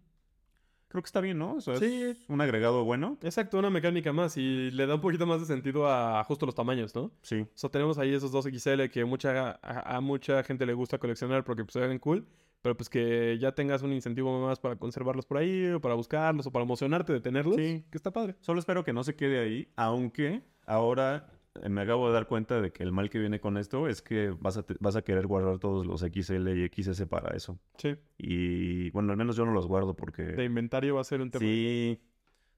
Creo que está bien, ¿no? O sea, Sí. es un agregado bueno. Exacto, una mecánica más y le da un poquito más de sentido a justo los tamaños, ¿no? Sí. O sea, tenemos ahí esos dos XL que mucha, a, a mucha gente le gusta coleccionar porque pues, se ven cool, pero pues que ya tengas un incentivo más para conservarlos por ahí, o para buscarlos, o para emocionarte de tenerlos, Sí. que está padre. Solo espero que no se quede ahí, aunque ahora me acabo de dar cuenta de que el mal que viene con esto es que vas a, te- vas a querer guardar todos los XL y XS para eso. Sí, Y bueno, al menos yo no los guardo porque... de inventario va a ser un tema. Sí,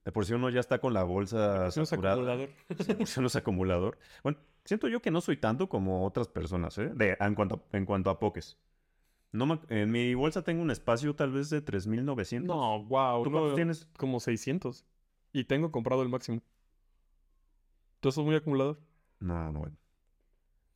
de por sí uno ya está con la bolsa Si no acumulador. De por sí uno es acumulador. Bueno, siento yo que no soy tanto como otras personas, ¿eh? De, en, cuanto a, en cuanto a pokés. No me- en mi bolsa tengo un espacio tal vez de 3900. No, wow. ¿Tú no, cuántos tienes? Como 600. Y tengo comprado el máximo. ¿Tú sos muy acumulador? No, no, bueno.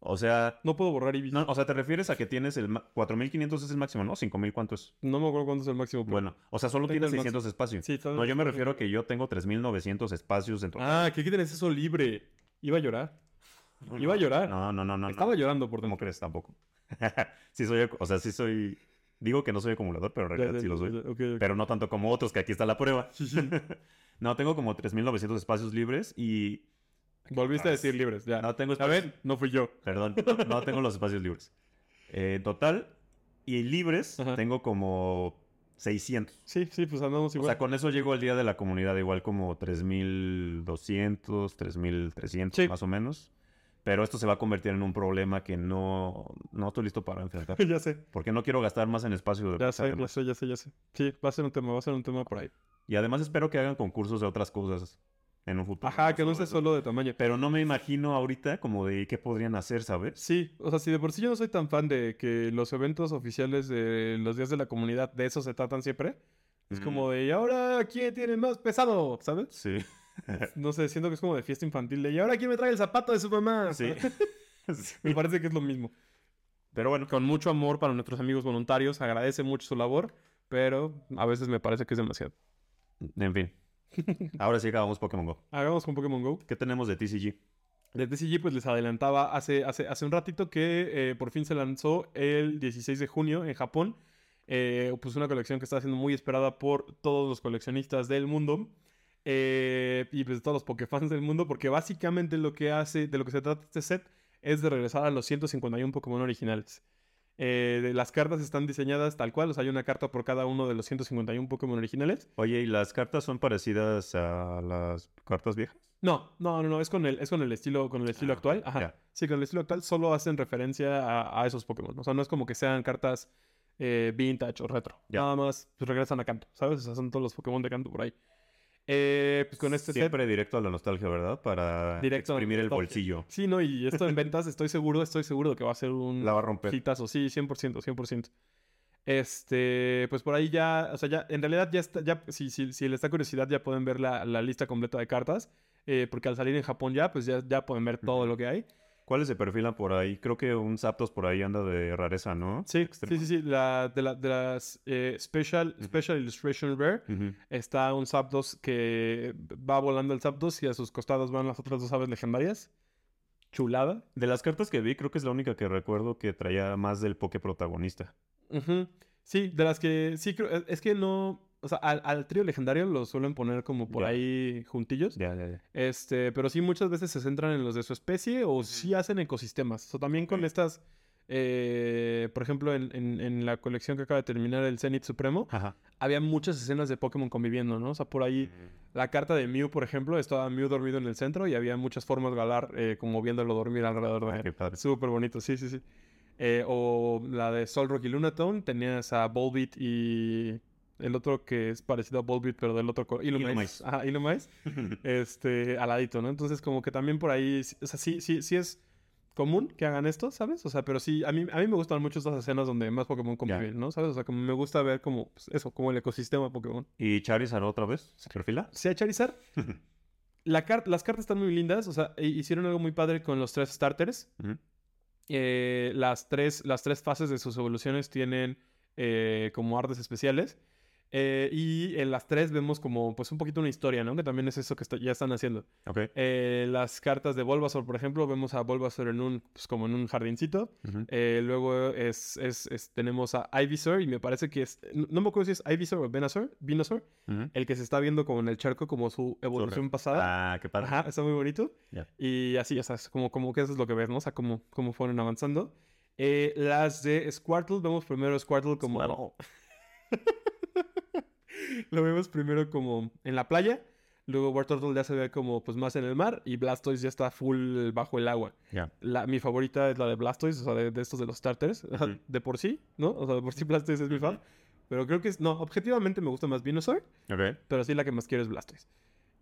O sea, No puedo borrar Ibis. no, o sea, te refieres a que tienes el ma- 4500 es el máximo, ¿no? 5000 cuánto es? No me acuerdo cuánto es el máximo. pero- Bueno, o sea, solo Tengo tienes el 600 espacios. Sí, está- No, yo me refiero a que yo tengo 3900 espacios en total. Ah, que aquí tenés eso libre. Iba a llorar. Iba a llorar. No, no, no, no. Estaba no. llorando por ¿Cómo dentro. crees? Tampoco. sí soy, ac- o sea, sí soy... Digo que no soy acumulador, pero en Ya, realidad ya, sí lo soy. ya, ok, ok. Pero no tanto como otros, que aquí está la prueba. Sí, sí. no, tengo como 3900 espacios libres y... Volviste a decir libres, ya. No tengo A espacios... ver, no fui yo. Perdón, no, tengo los espacios libres. Eh, total, y libres, Ajá. tengo como 600. Sí, sí, pues andamos O igual. sea, con eso llego al día de la comunidad, igual como 3200, 3300 Sí. más o menos. Pero esto se va a convertir en un problema que no, no estoy listo para enfrentar. ya sé. Porque no quiero gastar más en espacio. De Ya sé, ya sé, ya sé, ya sé. Sí, va a ser un tema, va a ser un tema por ahí. Y además espero que hagan concursos de otras cosas en un futuro. Ajá, que no sea solo de tamaño. Pero no me imagino ahorita como de qué podrían hacer, ¿sabes? Sí, o sea, si de por sí yo no soy tan fan de que los eventos oficiales de los días de la comunidad de eso se tratan siempre, es Mm. como de, ¿y ahora quién tiene más pesado? ¿Sabes? Sí. No sé, siento que es como de fiesta infantil de, ¿y ahora quién me trae el zapato de su mamá? Sí. Me parece que es lo mismo. Pero bueno, Con mucho amor para nuestros amigos voluntarios, agradece mucho su labor, pero a veces me parece que es demasiado. en fin. Ahora sí acabamos Pokémon Go. Hagamos con Pokémon Go. ¿Qué tenemos de TCG? De TCG pues les adelantaba hace, hace, hace un ratito que eh, por fin se lanzó el 16 de junio en Japón. Eh, pues una colección que está siendo muy esperada por todos los coleccionistas del mundo. Eh, y pues todos los Pokéfans del mundo, porque básicamente lo que hace, de lo que se trata este set, es de regresar a los 151 Pokémon originales. Eh, las cartas están diseñadas tal cual, o sea, hay una carta por cada uno de los 151 Pokémon originales. Oye, ¿y las cartas son parecidas a las cartas viejas? No, no, no, no, es con el, es con el estilo, con el estilo Ah, actual. Ajá. Sí, con el estilo actual solo hacen referencia a, a esos Pokémon. O sea, no es como que sean cartas eh, vintage o retro. Nada más pues, regresan a canto, ¿sabes? O sea, son todos los Pokémon de canto por ahí. Eh, pues con este set. Siempre directo a la nostalgia, ¿verdad? Para Directo exprimir el bolsillo. Sí, no, y esto en ventas estoy seguro, estoy seguro que va a ser un La va a romper. hitazo. Sí, 100%, 100%. Este, pues por ahí ya, o sea, ya, en realidad ya está, ya, si, si, si les da curiosidad, ya pueden ver la, la lista completa de cartas. eh, porque al salir en Japón ya, pues ya, ya pueden ver todo lo que hay. ¿Cuáles se perfilan por ahí? Creo que un Zapdos por ahí anda de rareza, ¿no? Sí, Extrema. sí, sí, sí. La, de, la- de las eh, Special. Special Illustration Rare está un Zapdos que va volando el Zapdos y a sus costados van las otras dos aves legendarias. Chulada. De las cartas que vi, creo que es la única que recuerdo que traía más del Poké protagonista. Ujú. Sí, de las que sí creo. Es que no. O sea, al, al trío legendario lo suelen poner como por Ya. ahí juntillos. Ya, ya, ya. Este, pero sí muchas veces se centran en los de su especie o sí hacen ecosistemas. O sea, también con estas. eh, por ejemplo, en, en- en la colección que acaba de terminar, el Zenith Supremo, Ajá. había muchas escenas de Pokémon conviviendo, ¿no? O sea, por ahí la carta de Mew, por ejemplo, estaba Mew dormido en el centro y había muchas formas galar eh, como viéndolo dormir alrededor de Ah, él. qué padre. Súper bonito, sí, sí, sí. Eh, o la de Solrock y Lunatone, tenías a Volbeat y el otro que es parecido a Volbeat, pero del otro color. Illumise. Ajá, Illumise. este, aladito, ¿no? Entonces, como que también por ahí, o sea, sí, sí, sí es común que hagan esto, ¿sabes? O sea, pero sí, a mí, a mí me gustan mucho estas escenas donde más Pokémon conviven, ¿no? ¿Sabes? O sea, como me gusta ver como, pues, eso, como el ecosistema Pokémon. ¿Y Charizard otra vez? ¿Se perfila? Sea Charizard, la car- las cartas están muy lindas, o sea, e- hicieron algo muy padre con los tres starters. Eh, las, tres, las tres fases de sus evoluciones tienen eh, como artes especiales. Eh, y en las tres vemos como pues un poquito una historia, ¿no? Que también es eso que está- ya están haciendo. Eh, las cartas de Bulbasaur, por ejemplo, vemos a Bulbasaur en un, pues como en un jardincito. Eh, luego es, es- es- tenemos a Ivysaur y me parece que es, no, no me acuerdo si es Ivysaur o Venusaur, Venusaur, el que se está viendo como en el charco como su evolución pasada. Ah, qué padre. Ajá, está muy bonito. Ya. Y así, o sea, es como, como que eso es lo que ves, ¿no? O sea, como, como fueron avanzando. Eh, las de Squirtle, vemos primero Squirtle como... lo vemos primero como en la playa. Luego Wartortle ya se ve como pues más en el mar. Y Blastoise ya está full bajo el agua. Ya. La, mi favorita es la de Blastoise, o sea, de, de estos de los starters. De por sí, ¿no? O sea, de por sí Blastoise es mi fan. Pero creo que es... No, objetivamente me gusta más Venusaur. Pero sí la que más quiero es Blastoise.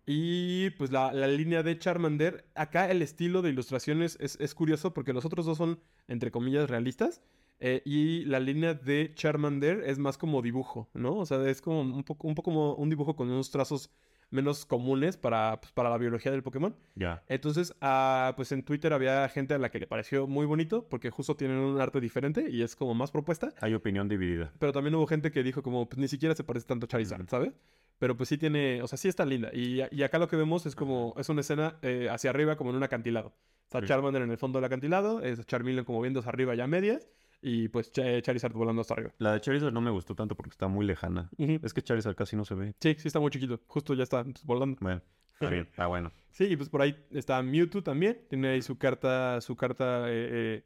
Y pues la, la línea de Charmander, acá el estilo de ilustraciones es, es curioso porque los otros dos son, entre comillas, realistas. Eh, y la línea de Charmander es más como dibujo, ¿no? O sea, es como un poco, un poco como un dibujo con unos trazos menos comunes para, pues, para la biología del Pokémon. Ya. Entonces, ah, pues en Twitter había gente a la que le pareció muy bonito porque justo tienen un arte diferente y es como más propuesta. Hay opinión dividida. Pero también hubo gente que dijo como, pues ni siquiera se parece tanto a Charizard. ¿sabes? Pero pues sí tiene, o sea, sí está linda. Y, y acá lo que vemos es como, es una escena eh, hacia arriba como en un acantilado. Está Sí. Charmander en el fondo del acantilado, es Charmeleon como viendo hacia arriba ya a medias, y pues Ch- Charizard volando hasta arriba. La de Charizard no me gustó tanto porque está muy lejana. Es que Charizard casi no se ve. Sí, sí está muy chiquito, justo ya está pues, volando. Bueno, está bien, está bueno. Sí, y pues por ahí está Mewtwo también, tiene ahí su carta, su carta, eh, eh,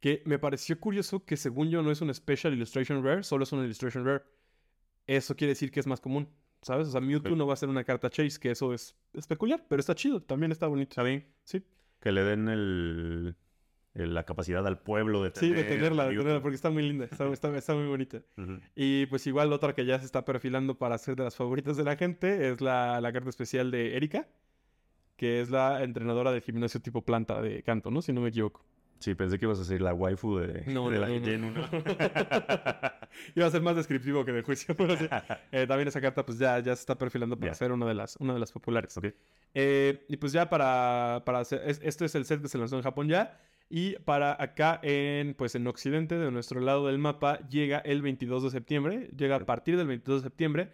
que me pareció curioso que según yo no es un Special Illustration Rare, solo es una Illustration Rare. Eso quiere decir que es más común, ¿sabes? O sea, Mewtwo no va a ser una carta Chase, que eso es, es peculiar, pero está chido, también está bonito. ¿Está bien? Sí, Que le den el- la capacidad al pueblo de sí, tener... de tenerla, de tenerla, porque está muy linda, está, está- está muy bonita. Ujú. Y pues igual otra que ya se está perfilando para ser de las favoritas de la gente es la, la carta especial de Erika, que es la entrenadora de gimnasio tipo planta de canto, ¿no? Si no me equivoco. Sí, pensé que ibas a decir la waifu de, No, de no, la no, no. 1. Iba a ser más descriptivo que de juicio, pero sí. Eh, también esa carta pues ya, ya se está perfilando para Ya. ser una de las, una de las populares. Ok. Eh, y pues ya para, para hacer, es- este es el set que se lanzó en Japón ya. Y para acá en, pues en Occidente, de nuestro lado del mapa, llega el 22 de septiembre. Llega a partir del 22 de septiembre.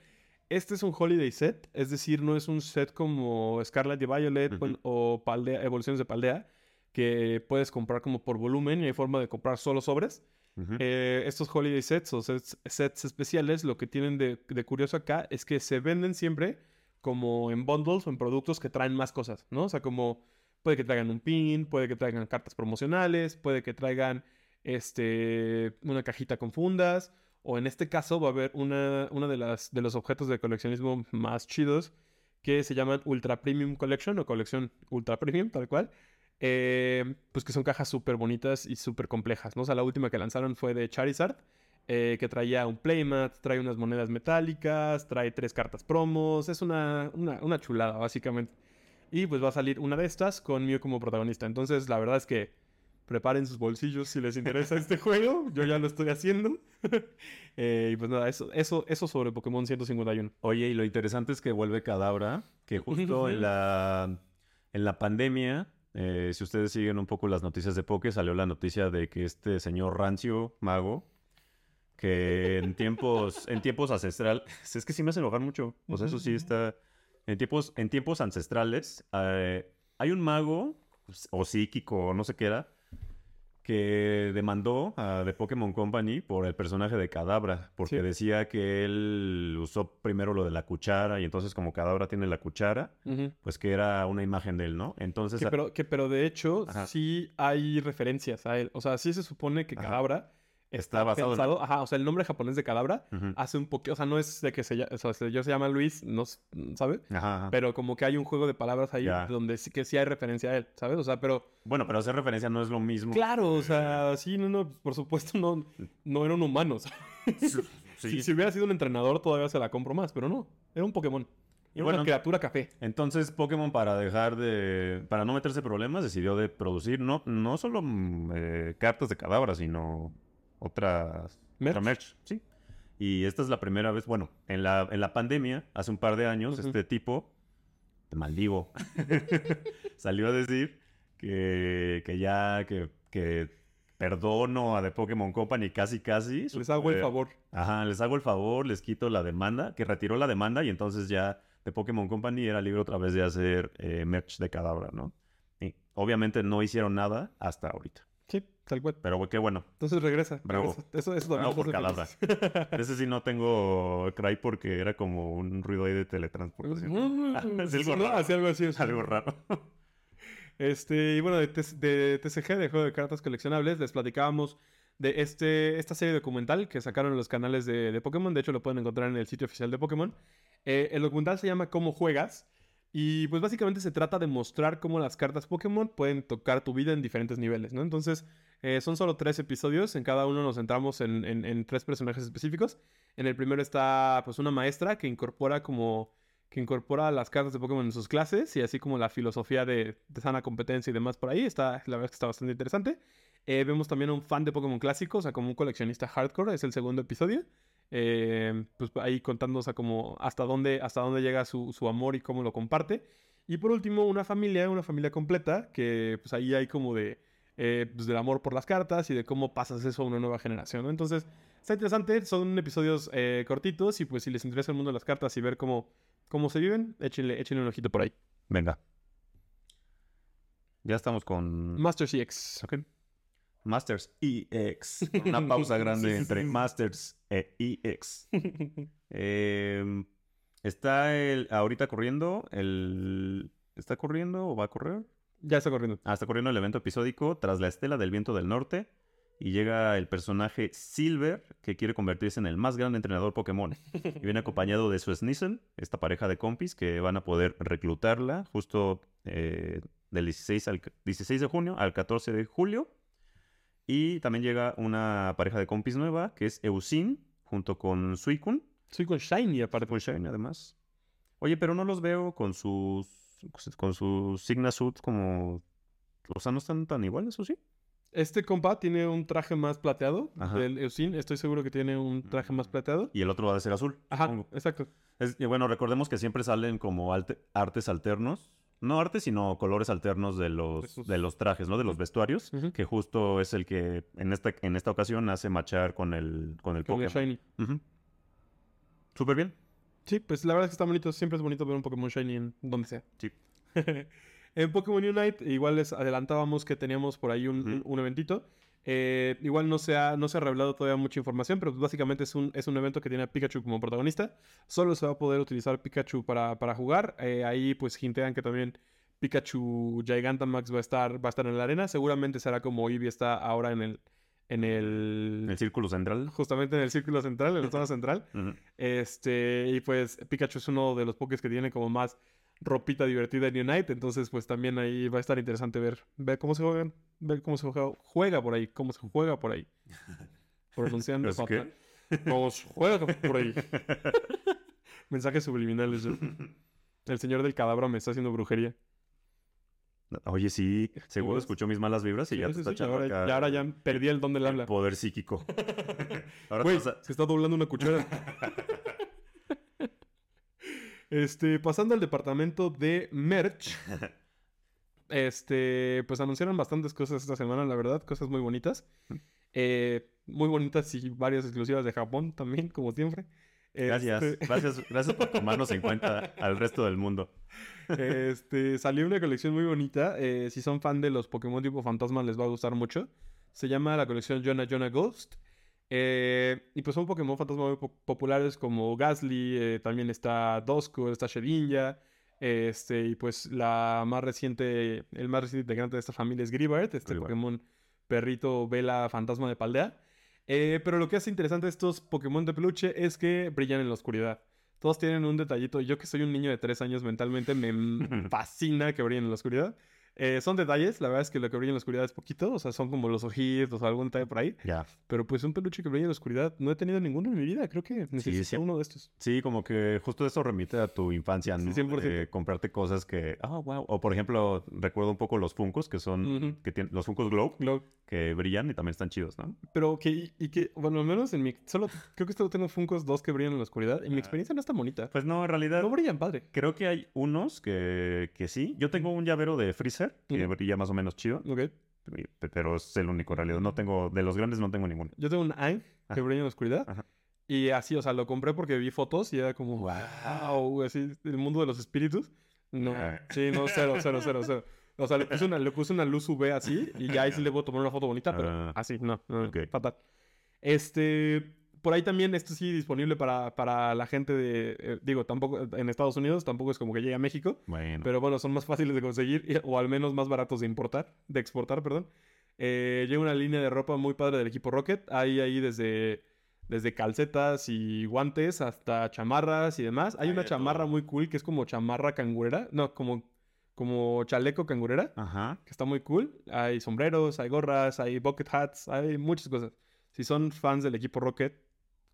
Este es un holiday set, es decir, no es un set como Scarlet y Violet Ujú. con- o Paldea, Evoluciones de Paldea, que puedes comprar como por volumen y hay forma de comprar solo sobres. Ujú. Eh, estos holiday sets o sets, sets especiales, lo que tienen de, de curioso acá es que se venden siempre como en bundles o en productos que traen más cosas, ¿no? O sea, como puede que traigan un pin, puede que traigan cartas promocionales, puede que traigan este, una cajita con fundas, o en este caso va a haber una, una de, de los objetos de coleccionismo más chidos que se llaman Ultra Premium Collection o colección Ultra Premium, tal cual. eh, pues que son cajas súper bonitas y súper complejas, ¿no? O sea, la última que lanzaron fue de Charizard, eh, que traía un playmat, trae unas monedas metálicas, trae tres cartas promos, es una, una, una chulada, básicamente. Y pues va a salir una de estas con Mew como protagonista. Entonces, la verdad es que preparen sus bolsillos si les interesa este juego. Yo ya lo estoy haciendo. Eh, y pues nada, eso, eso, eso sobre Pokémon 151. Oye, y lo interesante es que vuelve Cadabra, que justo en la, en la pandemia, eh, si ustedes siguen un poco las noticias de Poké, salió la noticia de que este señor Rancio, mago, que en tiempos, en tiempos ancestrales, es que sí me hace enojar mucho, o sea, eso sí está, en tiempos, en tiempos ancestrales, eh, hay un mago, o psíquico, o no sé qué era, que demandó a The Pokémon Company por el personaje de Cadabra, porque Sí. decía que él usó primero lo de la cuchara y entonces como Cadabra tiene la cuchara, pues que era una imagen de él, ¿no? Entonces... Que pero, que, pero de hecho, Ajá. sí hay referencias a él. O sea, sí se supone que. Cadabra Está basado en- pensado. Ajá, o sea, el nombre japonés de Cadabra hace un poquito. O sea, no es de que se llama. O sea, se- yo se llama Luis, no ¿sabe? Ajá, ajá. Pero como que hay un juego de palabras ahí Ya. donde sí que sí hay referencia a él, ¿sabes? O sea, pero. Bueno, pero hacer referencia no es lo mismo. Claro, o sea, sí, no, no, por supuesto, no, no era un humano. ¿sabes? Sí. Si, si hubiera sido un entrenador, todavía se la compro más, pero no. Era un Pokémon. Era Bueno, una criatura café. Entonces Pokémon para dejar de... para no meterse problemas decidió de producir no, no solo mm, eh, cartas de Cadabra, sino otras... Merch. otra merch, sí. Y esta es la primera vez, bueno, en la, en la pandemia, hace un par de años, Ujú. este tipo, de Maldivo, salió a decir que, que ya, que, que perdono a The Pokémon Company casi casi. Les hago el favor. Ajá, les hago el favor, les quito la demanda, que retiró la demanda y entonces ya The Pokémon Company era libre otra vez de hacer eh, merch de Cadabra, ¿no? Y obviamente no hicieron nada hasta ahorita. Sí, tal cual. Pero qué bueno. Entonces regresa. Bravo. regresa. Eso, eso también Bravo por felices. Ese sí no tengo cry porque era como un ruido ahí de teletransportación. Ah, es algo No, raro. así algo así. Es algo raro. Este, y bueno, de, TC de TCG, de juego de cartas coleccionables, les platicábamos de este, esta serie documental que sacaron en los canales de, de Pokémon. De hecho, lo pueden encontrar en el sitio oficial de Pokémon. Eh, el documental se llama ¿Cómo juegas? Y pues básicamente se trata de mostrar cómo las cartas Pokémon pueden tocar tu vida en diferentes niveles, ¿no? Entonces, eh, son solo tres episodios. En cada uno nos centramos en, tres personajes específicos. En el primero está pues una maestra que incorpora como que incorpora las cartas de Pokémon en sus clases y así como la filosofía de, de sana competencia y demás por ahí. Está, la verdad es que está bastante interesante. Eh, vemos también a un fan de Pokémon clásicos, o sea, como un coleccionista hardcore, es el segundo episodio. Eh, pues ahí contando, o sea, como hasta dónde, hasta dónde llega su, su amor y cómo lo comparte. Y por último, una familia, una familia completa, que pues ahí hay como de, eh, pues, del amor por las cartas y de cómo pasas eso a una nueva generación, ¿no? Entonces, está interesante, son episodios eh, cortitos y pues si les interesa el mundo de las cartas y ver cómo, cómo se viven, échenle, échenle un ojito por ahí. Venga. Ya estamos con Master CX. Ok. Masters EX. Una pausa grande Sí, sí, entre sí. Masters e EX. Eh, está el, ahorita corriendo el... ¿Está corriendo o va a correr? ya está corriendo. Ah, está corriendo el evento episódico tras la estela del viento del norte. Y llega el personaje Silver, que quiere convertirse en el más grande entrenador Pokémon. Y viene acompañado de su Sneasel, esta pareja de compis que van a poder reclutarla justo eh, del 16, al, 16 de junio al 14 de julio. Y también llega una pareja de compis nueva, que es Eusin, junto con Suicune. Con Shiny aparte. Con Shine, además. Oye, pero no los veo con sus. con sus Signa Suits como. O sea, no están tan iguales, ¿o sí? Este compa tiene un traje más plateado Ajá. del Eusin. Estoy seguro que tiene un traje más plateado. Y el otro va a ser azul. Ajá, supongo. exacto. Es- bueno, recordemos que siempre salen como alte- artes alternos. No artes, sino colores alternos de los, de los trajes, ¿no? De los vestuarios. Que justo es el que en esta, en esta ocasión hace machar con el, con el Con el Pokémon. Shiny. Ujú. Súper bien. Sí, pues la verdad es que está bonito. Siempre es bonito ver un Pokémon Shiny en donde sea. Sí. en Pokémon Unite, igual les adelantábamos que teníamos por ahí un- un eventito. Eh, igual no se, ha, no se ha revelado todavía mucha información, pero pues básicamente es un, es un evento que tiene a Pikachu como protagonista. Solo se va a poder utilizar Pikachu para, para jugar. Eh, ahí pues hintean que también Pikachu Gigantamax va a estar, va a estar en la arena. Seguramente será como Eevee está ahora en el, en el, El círculo central. justamente en el círculo central, en la zona central. Este, y pues Pikachu es uno de los pokés que tiene como más ropita divertida en Unite. Entonces, pues también ahí va a estar interesante ver, ver cómo se juegan, ver cómo se juega, juega por ahí, cómo se juega por ahí. Pronunciando ¿Es fatal. Cómo se juega por ahí. Mensajes subliminales. yo. El señor del cadáver me está haciendo brujería. Oye, sí, seguro ves? escuchó mis malas vibras y ya te está sí, ahora, acá ya, ahora ya perdí el don del el habla. poder psíquico. ahora se está doblando una cuchara. Este, pasando al departamento de merch. Este, pues anunciaron bastantes cosas esta semana, la verdad, cosas muy bonitas. Eh, muy bonitas y varias exclusivas de Japón también, como siempre. Gracias, Este, gracias, gracias por tomarnos en cuenta al resto del mundo. Este, salió una colección muy bonita. eh, si son fan de los Pokémon tipo fantasma, les va a gustar mucho. Se llama la colección Jonah Jonah Ghost. Eh, y pues son Pokémon fantasma muy po- populares como Gasly, eh, también está Dosco, está Shedinja. Este, y pues la más reciente, el más reciente integrante de esta familia es Gribart, este Gribart. Pokémon perrito vela fantasma de Paldea. Eh, pero lo que hace interesante estos Pokémon de peluche es que brillan en la oscuridad. Todos tienen un detallito. Yo que soy un niño de 3 años mentalmente, me fascina que brillen en la oscuridad. Eh, son detalles, la verdad es que lo que brilla en la oscuridad es poquito, o sea, son como los ojitos o algún detalle por ahí. Ya. Pero pues un peluche que brilla en la oscuridad, no he tenido ninguno en mi vida, creo que necesito sí. uno de estos. Sí, como que justo eso remite a tu infancia, ¿no? Sí, 100%. De comprarte cosas que, ah, wow. O por ejemplo, recuerdo un poco los Funkos, que son, Ujú. que tienen, los Funkos Glow, Glow. que brillan y también están chidos, ¿no? Pero que, y que, bueno, al menos en mi, solo, creo que solo tengo Funkos dos que brillan en la oscuridad y mi Ah. experiencia no está bonita. Pues no, en realidad, No brillan, padre. creo que hay unos que, que sí. Yo tengo un llavero de Freezer, que Ujú. brilla más o menos chido, Ok. pe- pero es el único en realidad. No tengo, de los grandes no tengo ninguno. Yo tengo un Aang que Ajá. brilla en la oscuridad. Ajá. Y así, o sea, lo compré porque vi fotos y era como, wow, así, el mundo de los espíritus. No, Ah. sí, no, cero, cero, cero, cero. O sea, le puse una, le puse una luz UV así y ya ahí sí le puedo tomar una foto bonita, pero Ah. así, no, no, Ok. fatal. Este, por ahí también, esto sí disponible para, para la gente de, eh, digo, tampoco, en Estados Unidos, tampoco es como que llegue a México, Bueno. pero bueno, son más fáciles de conseguir o al menos más baratos de importar, de exportar, perdón. Eh, llega una línea de ropa muy padre del equipo Rocket. Hay ahí desde, desde calcetas y guantes hasta chamarras y demás. Hay una chamarra muy cool que es como chamarra cangurera. No, como, como chaleco cangurera, Ajá. que está muy cool. Hay sombreros, hay gorras, hay bucket hats, hay muchas cosas. Si son fans del equipo Rocket,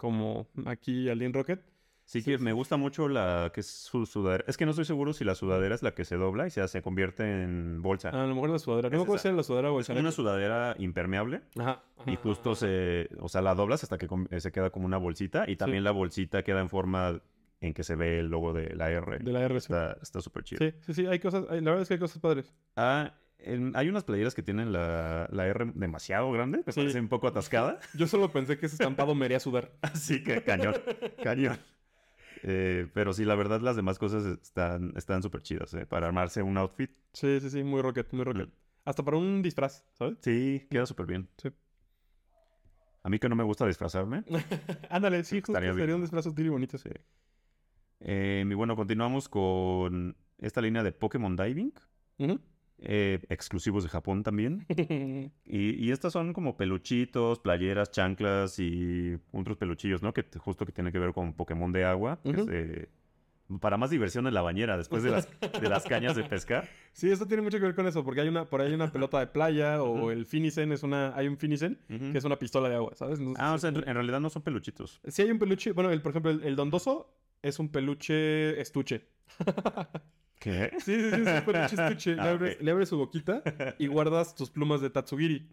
como aquí Alien Rocket, Sí, Sí, que sí. me gusta mucho la que es su sudadera. Es que no estoy seguro si la sudadera es la que se dobla y se, se convierte en bolsa. a lo mejor la sudadera. No me acuerdo si era la sudadera el es una sudadera impermeable Ajá. y justo ajá. se, o sea, la doblas hasta que eh, se queda como una bolsita y también la bolsita queda en forma en que se ve el logo de la R. De la R. sí. Está está súper chido. Sí, sí, sí, hay cosas, la verdad es que hay cosas padres. Ah, hay unas playeras que tienen la, la R demasiado grande, me Sí. parece un poco atascada. Yo solo pensé que ese estampado me haría sudar. Así que cañón, cañón. Eh, pero sí, la verdad, las demás cosas están están súper chidas, ¿eh? Para armarse un outfit. Sí, sí, sí, muy rocket, muy rocket. Hasta para un disfraz, ¿sabes? Sí, queda súper bien. Sí. A mí que no me gusta disfrazarme. Ándale, sí, justo Estaría sería bien. un disfraz útil y bonito, sí. Eh, y bueno, continuamos con esta línea de Pokémon Diving. Ujú. Eh, exclusivos de Japón también. Y, y estas son como peluchitos, playeras, chanclas y otros peluchillos, ¿no? Que justo que tiene que ver con Pokémon de agua. que Ujú. es, eh, para más diversión en la bañera después de las, de las cañas de pescar. Sí, esto tiene mucho que ver con eso, porque hay una, por ahí hay una pelota de playa o el Finicen es una, hay un Finicen que es una pistola de agua, ¿sabes? Ah, o sea, en, en realidad no son peluchitos. Sí hay un peluche, bueno, el, por ejemplo, el, el dondoso es un peluche estuche. ¿Qué? Sí, sí, sí, un peluche estuche. Le Ah, abres, ok. le abres su boquita y guardas tus plumas de Tatsugiri.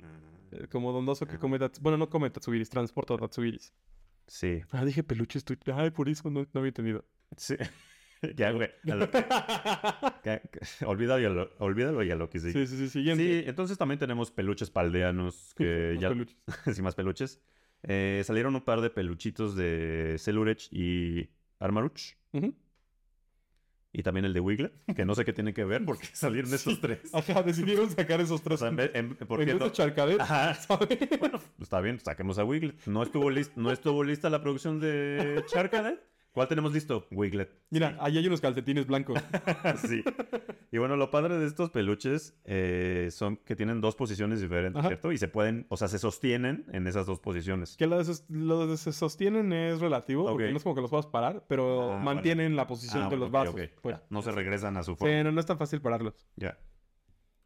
eh, Como dondoso que Ajá. come Tatsugiri. Bueno, no come Tatsugiris, transporta Tatsugiris. Sí. Ah, dije peluche estuche. Ay, por eso no, no había entendido. Sí. ya, güey. olvídalo, olvídalo y a lo que sí. Sí, sí, sí, siguiente. Sí, entonces también tenemos peluches paldeanos que Los ya... peluches. sí, más peluches. Eh, salieron un par de peluchitos de Celurech y Armaruch. Ujú. Y también el de Wiglet, que no sé qué tiene que ver porque salieron estos tres. Ajá, decidieron sacar esos O tres. sea, en en- ¿por qué no? Charcadet, Ajá. ¿sabes? Bueno, está bien, saquemos a Wiglet. ¿No estuvo, lis- ¿No estuvo lista la producción de Charcadet? ¿Cuál tenemos listo? Wiglet. Mira, ahí hay unos calcetines blancos. sí. Y bueno, lo padre de estos peluches eh, son que tienen dos posiciones diferentes, Ajá. ¿cierto? Y se pueden, o sea, se sostienen en esas dos posiciones. Que lo de, se sostienen es relativo, porque no es como que los puedas parar, pero Ah, mantienen la posición Ah, de los bueno, ok, vasos. pues. No se regresan a su Sí, forma. no, no es tan fácil pararlos. Ya.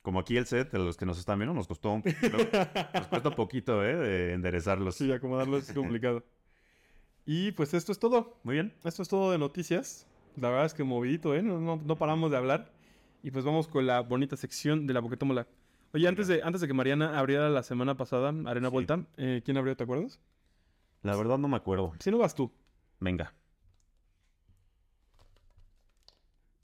Como aquí el set, de los que nos están viendo, nos costó un poquito, nos cuesta un poquito, ¿eh? De enderezarlos. Sí, acomodarlos es complicado. Y pues esto es todo. Muy bien. Esto es todo de noticias. La verdad es que movidito, ¿eh? No, no, no paramos de hablar. Y pues vamos con la bonita sección de la Pokétómola. Oye, antes de, antes de que Mariana abriera la semana pasada Arena Sí. Vuelta, eh, ¿quién abrió? ¿Te acuerdas? La verdad no me acuerdo. Si no vas tú. Venga.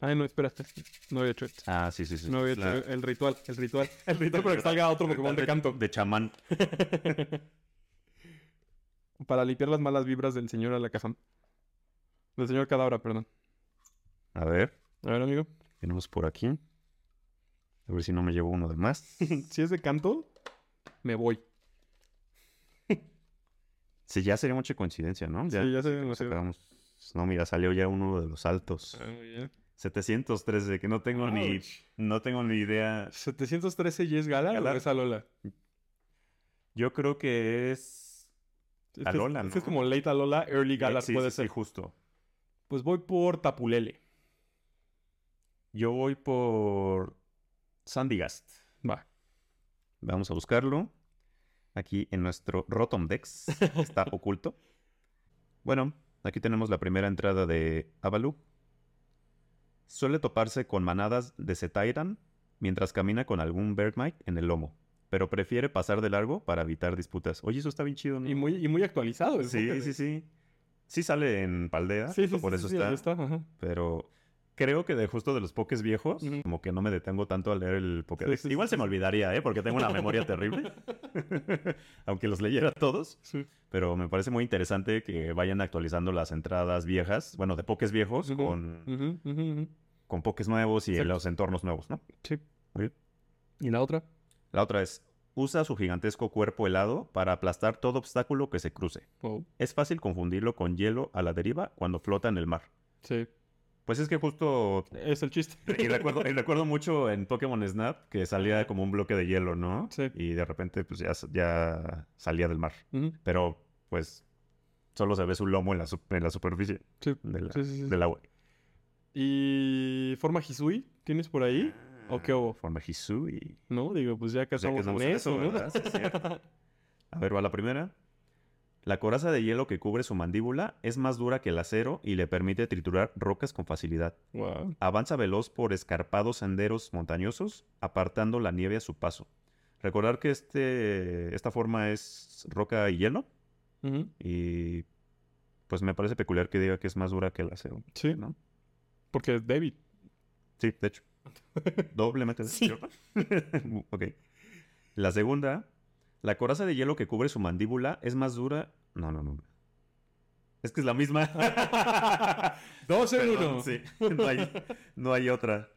Ay, no, espérate. No había hecho esto. Ah, sí, sí, sí. No había hecho La- el ritual. El ritual. El ritual para que salga otro Pokémon de canto. De chamán. Para limpiar las malas vibras del señor Alakazam. Del señor Cadabra, perdón. A ver, A ver, amigo. tenemos por aquí. A ver si no me llevo uno de más. si es de canto, me voy. Sí, ya sería mucha coincidencia, ¿no? Sí, ya sé demasiado. No, mira, salió ya uno de los altos. Ah, muy bien. 713, que no tengo ni no tengo ni idea. 713 y es Galar, Galar. o es Alola? Yo creo que es Es- Alola, ¿no? es como late Alola, early Galar sí, puede sí, ser. sí, justo. Pues voy por Tapulele. Yo voy por Sandygast. Va. Vamos a buscarlo. Aquí en nuestro Rotom Dex. que Está oculto. Bueno, aquí tenemos la primera entrada de Avalu. Suele toparse con manadas de Zetairan mientras camina con algún Bergmite en el lomo. Pero prefiere pasar de largo para evitar disputas. Oye, eso está bien chido, ¿no? Y muy, y muy actualizado. Sí, Pokédex. sí, sí. Sí sale en Paldea, Sí, sí, por sí, eso está. ahí está. ajá. Pero creo que de justo de los pokés viejos, como que no me detengo tanto a leer el Pokédex. Igual se me olvidaría, ¿eh? Porque tengo una memoria terrible. Aunque los leyera todos. Sí. Pero me parece muy interesante que vayan actualizando las entradas viejas, bueno, de pokés viejos, con, con pokés nuevos y Exacto. los entornos nuevos, ¿no? Sí. Muy bien. ¿Y la otra? La otra es, usa su gigantesco cuerpo helado para aplastar todo obstáculo que se cruce. Oh, Es fácil confundirlo con hielo a la deriva cuando flota en el mar. sí. Pues es que justo Es el chiste. Y recuerdo, y recuerdo mucho en Pokémon Snap que salía como un bloque de hielo, ¿no? Sí. Y de repente pues ya, ya salía del mar. Pero pues solo se ve su lomo en la, en la superficie Sí. de la- Sí, sí, sí. del agua. ¿Y forma Hisui? ¿Tienes por ahí? ¿O qué hubo? Forma Hisui. No, digo, pues ya que Ya en en eso. A ver, va la primera. La coraza de hielo que cubre su mandíbula es más dura que el acero y le permite triturar rocas con facilidad. Wow. Avanza veloz por escarpados senderos montañosos, apartando la nieve a su paso. Recordar que este, esta forma es roca y hielo, y pues me parece peculiar que diga que es más dura que el acero, Sí, ¿no? porque es David. Sí, de hecho. Doblemente. Sí. ¿cierto? ok. La segunda, la coraza de hielo que cubre su mandíbula es más dura. No, no, no. Es que es la misma. Dos en Perdón, uno. sí. No hay, no hay otra.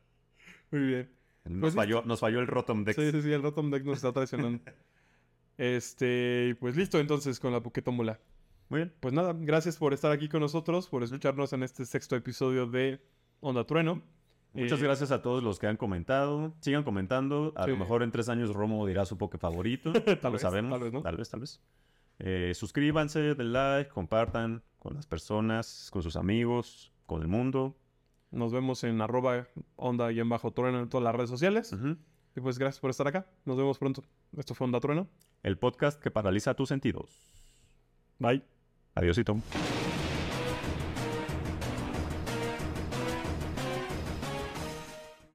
Muy bien. Nos, Pues falló, nos falló el Rotom Dex. Sí, sí, sí, el Rotom Deck nos está traicionando. este, pues listo entonces con la Pokétómbola. Muy bien. Pues nada, gracias por estar aquí con nosotros, por escucharnos en este sexto episodio de Onda Trueno. Muchas Eh, gracias a todos los que han comentado. Sigan comentando. A Sí. lo mejor en tres años Romo dirá su poke favorito. Tal lo vez, sabemos. tal vez, ¿no? Tal vez, tal vez. Eh, suscríbanse, den like, compartan con las personas, con sus amigos, con el mundo. Nos vemos en arroba onda y en bajo trueno en todas las redes sociales. Y pues gracias por estar acá. Nos vemos pronto. Esto fue Onda Trueno. El podcast que paraliza tus sentidos. Bye. Adiósito.